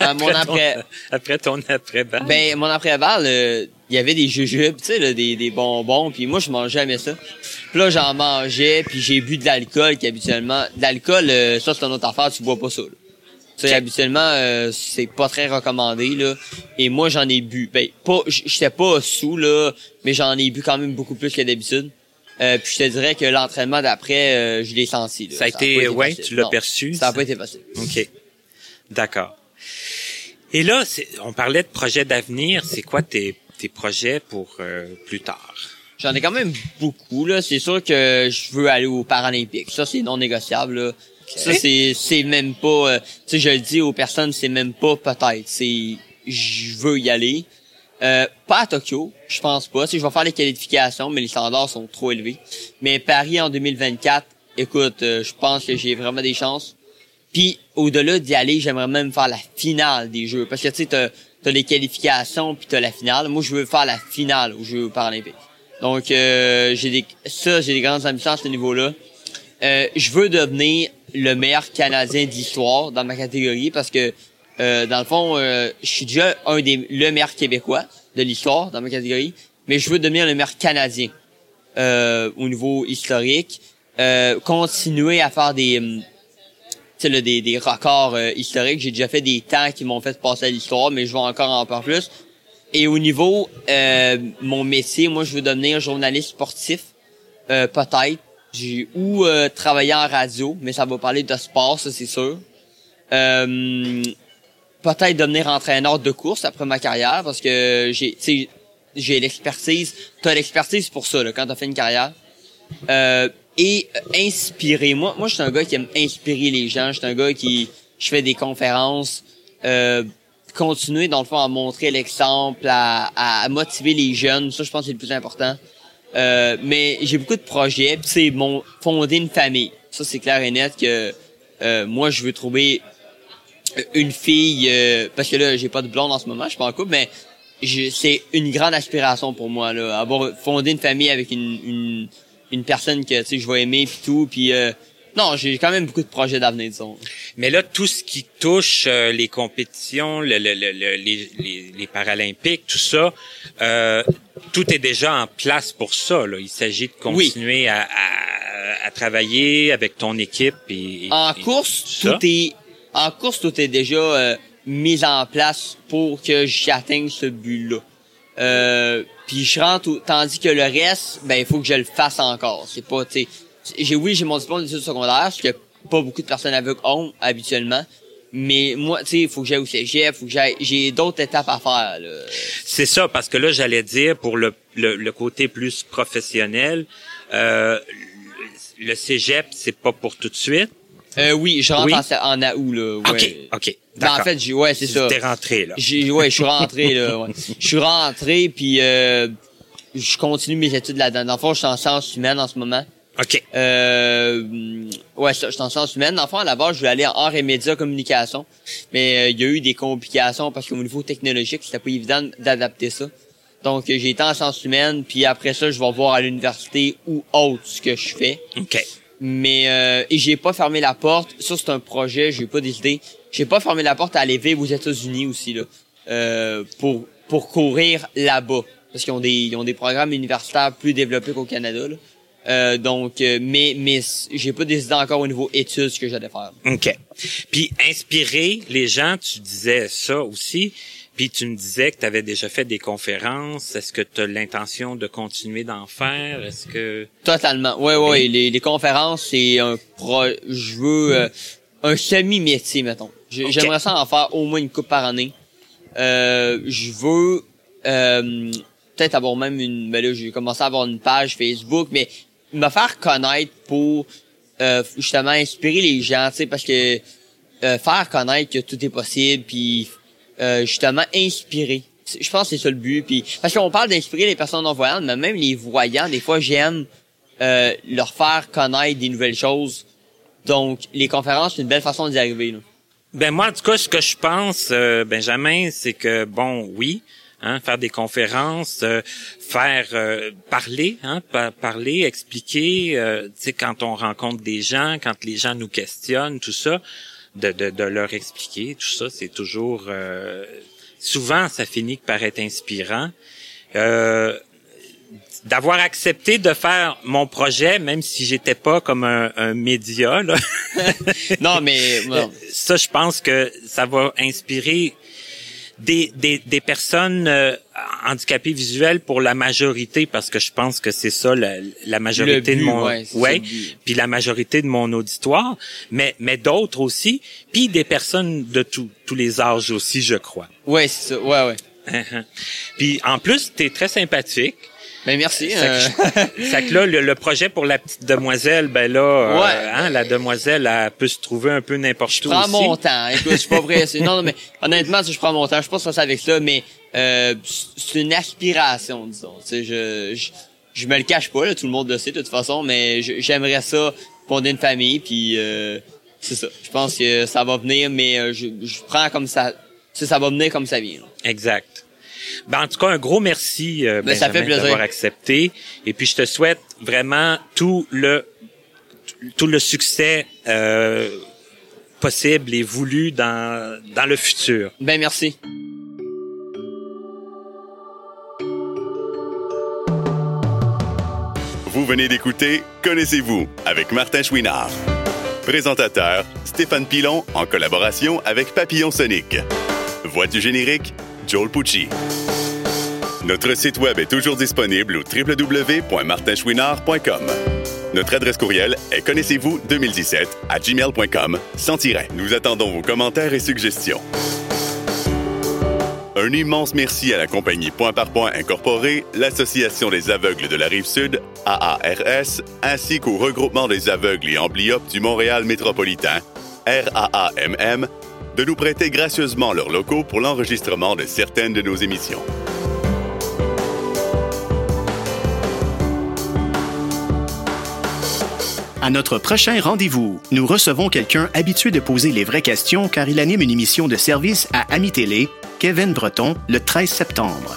À mon ton- après- après ton après-balle? Ben mon après-balle, euh, il y avait des jujubes, tu sais des, des bonbons, puis moi je mangeais jamais ça. Puis là j'en mangeais, puis j'ai bu de l'alcool qui habituellement de l'alcool euh, ça c'est une autre affaire, tu bois pas ça. là. Tu sais habituellement euh, c'est pas très recommandé là et moi j'en ai bu. Ben pas j'étais pas sous là, mais j'en ai bu quand même beaucoup plus que d'habitude. Euh, puis je te dirais que l'entraînement d'après euh, je l'ai senti. là. Ça a été- ouais, facile. tu l'as perçu, Ça a ça? pas été facile. OK. D'accord. Et là, on parlait de projets d'avenir. C'est quoi tes, tes projets pour euh, plus tard? J'en ai quand même beaucoup là. C'est sûr que je veux aller aux Paralympiques. Ça c'est non négociable. Là. Ça c'est c'est même pas. euh, tu sais, je le dis aux personnes, c'est même pas peut-être. C'est je veux y aller. Euh, pas à Tokyo, je pense pas. Si je vais faire les qualifications, mais les standards sont trop élevés. Mais Paris en 2024, écoute, euh, je pense que j'ai vraiment des chances. Puis au-delà d'y aller, j'aimerais même faire la finale des Jeux. Parce que tu sais, t'as, as les qualifications puis t'as la finale. Moi, je veux faire la finale aux Jeux paralympiques. Donc euh, j'ai des ça, j'ai des grandes ambitions à ce niveau-là. Euh, je veux devenir le meilleur Canadien d'histoire dans ma catégorie parce que euh, dans le fond, euh, je suis déjà un des le meilleur Québécois de l'histoire dans ma catégorie, mais je veux devenir le meilleur Canadien euh, au niveau historique. continuer à faire des hum, là, des, des records historiques. J'ai déjà fait des temps qui m'ont fait passer à l'histoire, mais je veux encore en faire plus. Et au niveau mon métier, moi je veux devenir journaliste sportif, peut-être. J'ai ou travailler en radio, mais ça va parler de sport, ça c'est sûr. Euh, peut-être devenir entraîneur de course après ma carrière parce que j'ai j'ai l'expertise t'as l'expertise pour ça là, quand t'as fait une carrière. Euh, et inspirer moi moi je suis un gars qui aime inspirer les gens je suis un gars qui je fais des conférences euh, continuer dans le fond à montrer l'exemple à, à motiver les jeunes ça je pense c'est le plus important. Euh, mais j'ai beaucoup de projets c'est mon fonder une famille. Ça c'est clair et net que euh, moi je veux trouver une fille euh, parce que là j'ai pas de blonde en ce moment, je suis pas en couple, mais c'est une grande aspiration pour moi là, avoir fondé une famille avec une une, une personne que tu sais je vais aimer puis tout puis euh, non, j'ai quand même beaucoup de projets d'avenir, disons. Mais là, tout ce qui touche euh, les compétitions, le, le, le, les, les, les, Paralympiques, tout ça, euh, tout est déjà en place pour ça. Là. Il s'agit de continuer à, à, à, travailler avec ton équipe. Et, en course, tout, tout est en course, tout est déjà euh, mis en place pour que j'atteigne ce but-là. Euh, puis je rentre, tandis que le reste, ben il faut que je le fasse encore. C'est pas, tu j'ai oui, j'ai mon diplôme d'études secondaires, ce que pas beaucoup de personnes avec ont habituellement. Mais moi, tu sais, il faut que j'aille au cégep, faut que j'aille, j'ai d'autres étapes à faire. C'est ça, parce que là, j'allais dire pour le, le, côté plus professionnel, euh, le cégep, c'est pas pour tout de suite. Euh, oui, je rentre en, en août là. Ouais. Ok, ok. Ben, en fait, j'ai ouais, c'est ça. T'es rentré là. J'ai ouais, je suis rentré là. Ouais. Je suis rentré puis euh, je continue mes études là-dedans. Dans le fond, je suis en sciences humaines en ce moment. OK. Euh, ouais, je suis en sciences humaines. Dans le fond, à la base, je voulais aller en art et médias communication. Mais euh, il y a eu des complications parce qu'au niveau technologique, c'était pas évident d'adapter ça. Donc, j'ai été en sciences humaines, puis après ça, je vais voir à l'université ou autre ce que je fais. OK. Mais euh, et j'ai pas fermé la porte. Ça c'est un projet, j'ai pas décidé. J'ai pas fermé la porte à aller vivre aux États-Unis aussi là, euh, pour pour courir là-bas parce qu'ils ont des ils ont des programmes universitaires plus développés qu'au Canada. Là. Euh, donc, euh, mais mais j'ai pas décidé encore au niveau études ce que j'allais faire. Ok. Puis inspirer les gens, tu disais ça aussi. Puis tu me disais que tu avais déjà fait des conférences. Est-ce que tu as l'intention de continuer d'en faire? Est-ce que Totalement. Oui, oui. Les, les conférences, c'est un pro. Je veux euh, un semi-métier, mettons. J'aimerais ça en faire au moins une coupe par année. Euh, je veux euh, peut-être avoir même une. Ben là, j'ai commencé à avoir une page Facebook, mais me faire connaître pour euh, justement inspirer les gens, tu sais, parce que faire connaître que tout est possible, puis euh, justement inspirer. Je pense que c'est ça le but. Puis parce qu'on parle d'inspirer les personnes non voyantes, mais même les voyants, des fois j'aime euh, leur faire connaître des nouvelles choses. Donc les conférences, c'est une belle façon d'y arriver. Là. Ben moi, en tout cas, ce que je pense, euh, Benjamin, c'est que bon, oui, hein, faire des conférences, faire parler, hein, parler, expliquer, tu sais, quand on rencontre des gens, quand les gens nous questionnent, tout ça de, de, de leur expliquer. Tout ça, c'est toujours... Euh, souvent, ça finit par être inspirant. Euh, d'avoir accepté de faire mon projet, même si j'étais pas comme un, un média. Là. non, mais ça, je pense que ça va inspirer des, des, des personnes euh, handicapées visuelles pour la majorité parce que je pense que c'est ça la, la majorité de mon ouais, puis la majorité de mon auditoire mais mais d'autres aussi puis des personnes de tous tous les âges aussi je crois. Ouais c'est ça ouais ouais. Puis en plus tu es très sympathique ben merci. Ça que, euh. là, le, projet pour la petite demoiselle, ben là, euh, hein, la demoiselle, elle peut se trouver un peu n'importe où. Je prends mon temps. Écoute, je suis pas vrai. Non, non, mais honnêtement, si je prends mon temps, je pense que ça avec ça, mais euh, c'est une aspiration, disons. Tu sais, je, je, je me le cache pas, là, tout le monde le sait de toute façon, mais j'aimerais ça fonder une famille, puis euh, c'est ça. Je pense que ça va venir, mais euh, je, je prends comme ça. ça va venir comme ça vient. là. Exact. Ben, en tout cas, un gros merci, euh, Ben, Benjamin, d'avoir accepté. Et puis, je te souhaite vraiment tout le tout le succès euh, possible et voulu dans dans le futur. Ben merci. Vous venez d'écouter Connaissez-vous avec Martin Chouinard. Présentateur Stéphane Pilon en collaboration avec Papillon Sonic. Voix du générique Joel Pucci. Notre site web est toujours disponible au www.martinchouinard.com. Notre adresse courriel est connaissez-vous 2017 à gmail.com sans. Nous attendons vos commentaires et suggestions. Un immense merci à la compagnie Point par Point Incorporée, l'Association des aveugles de la Rive-Sud, AARS, ainsi qu'au regroupement des aveugles et amblyopes du Montréal métropolitain, RAAMM, de nous prêter gracieusement leurs locaux pour l'enregistrement de certaines de nos émissions. À notre prochain rendez-vous, nous recevons quelqu'un habitué de poser les vraies questions car il anime une émission de service à Ami Télé, Kevin Breton, le 13 septembre.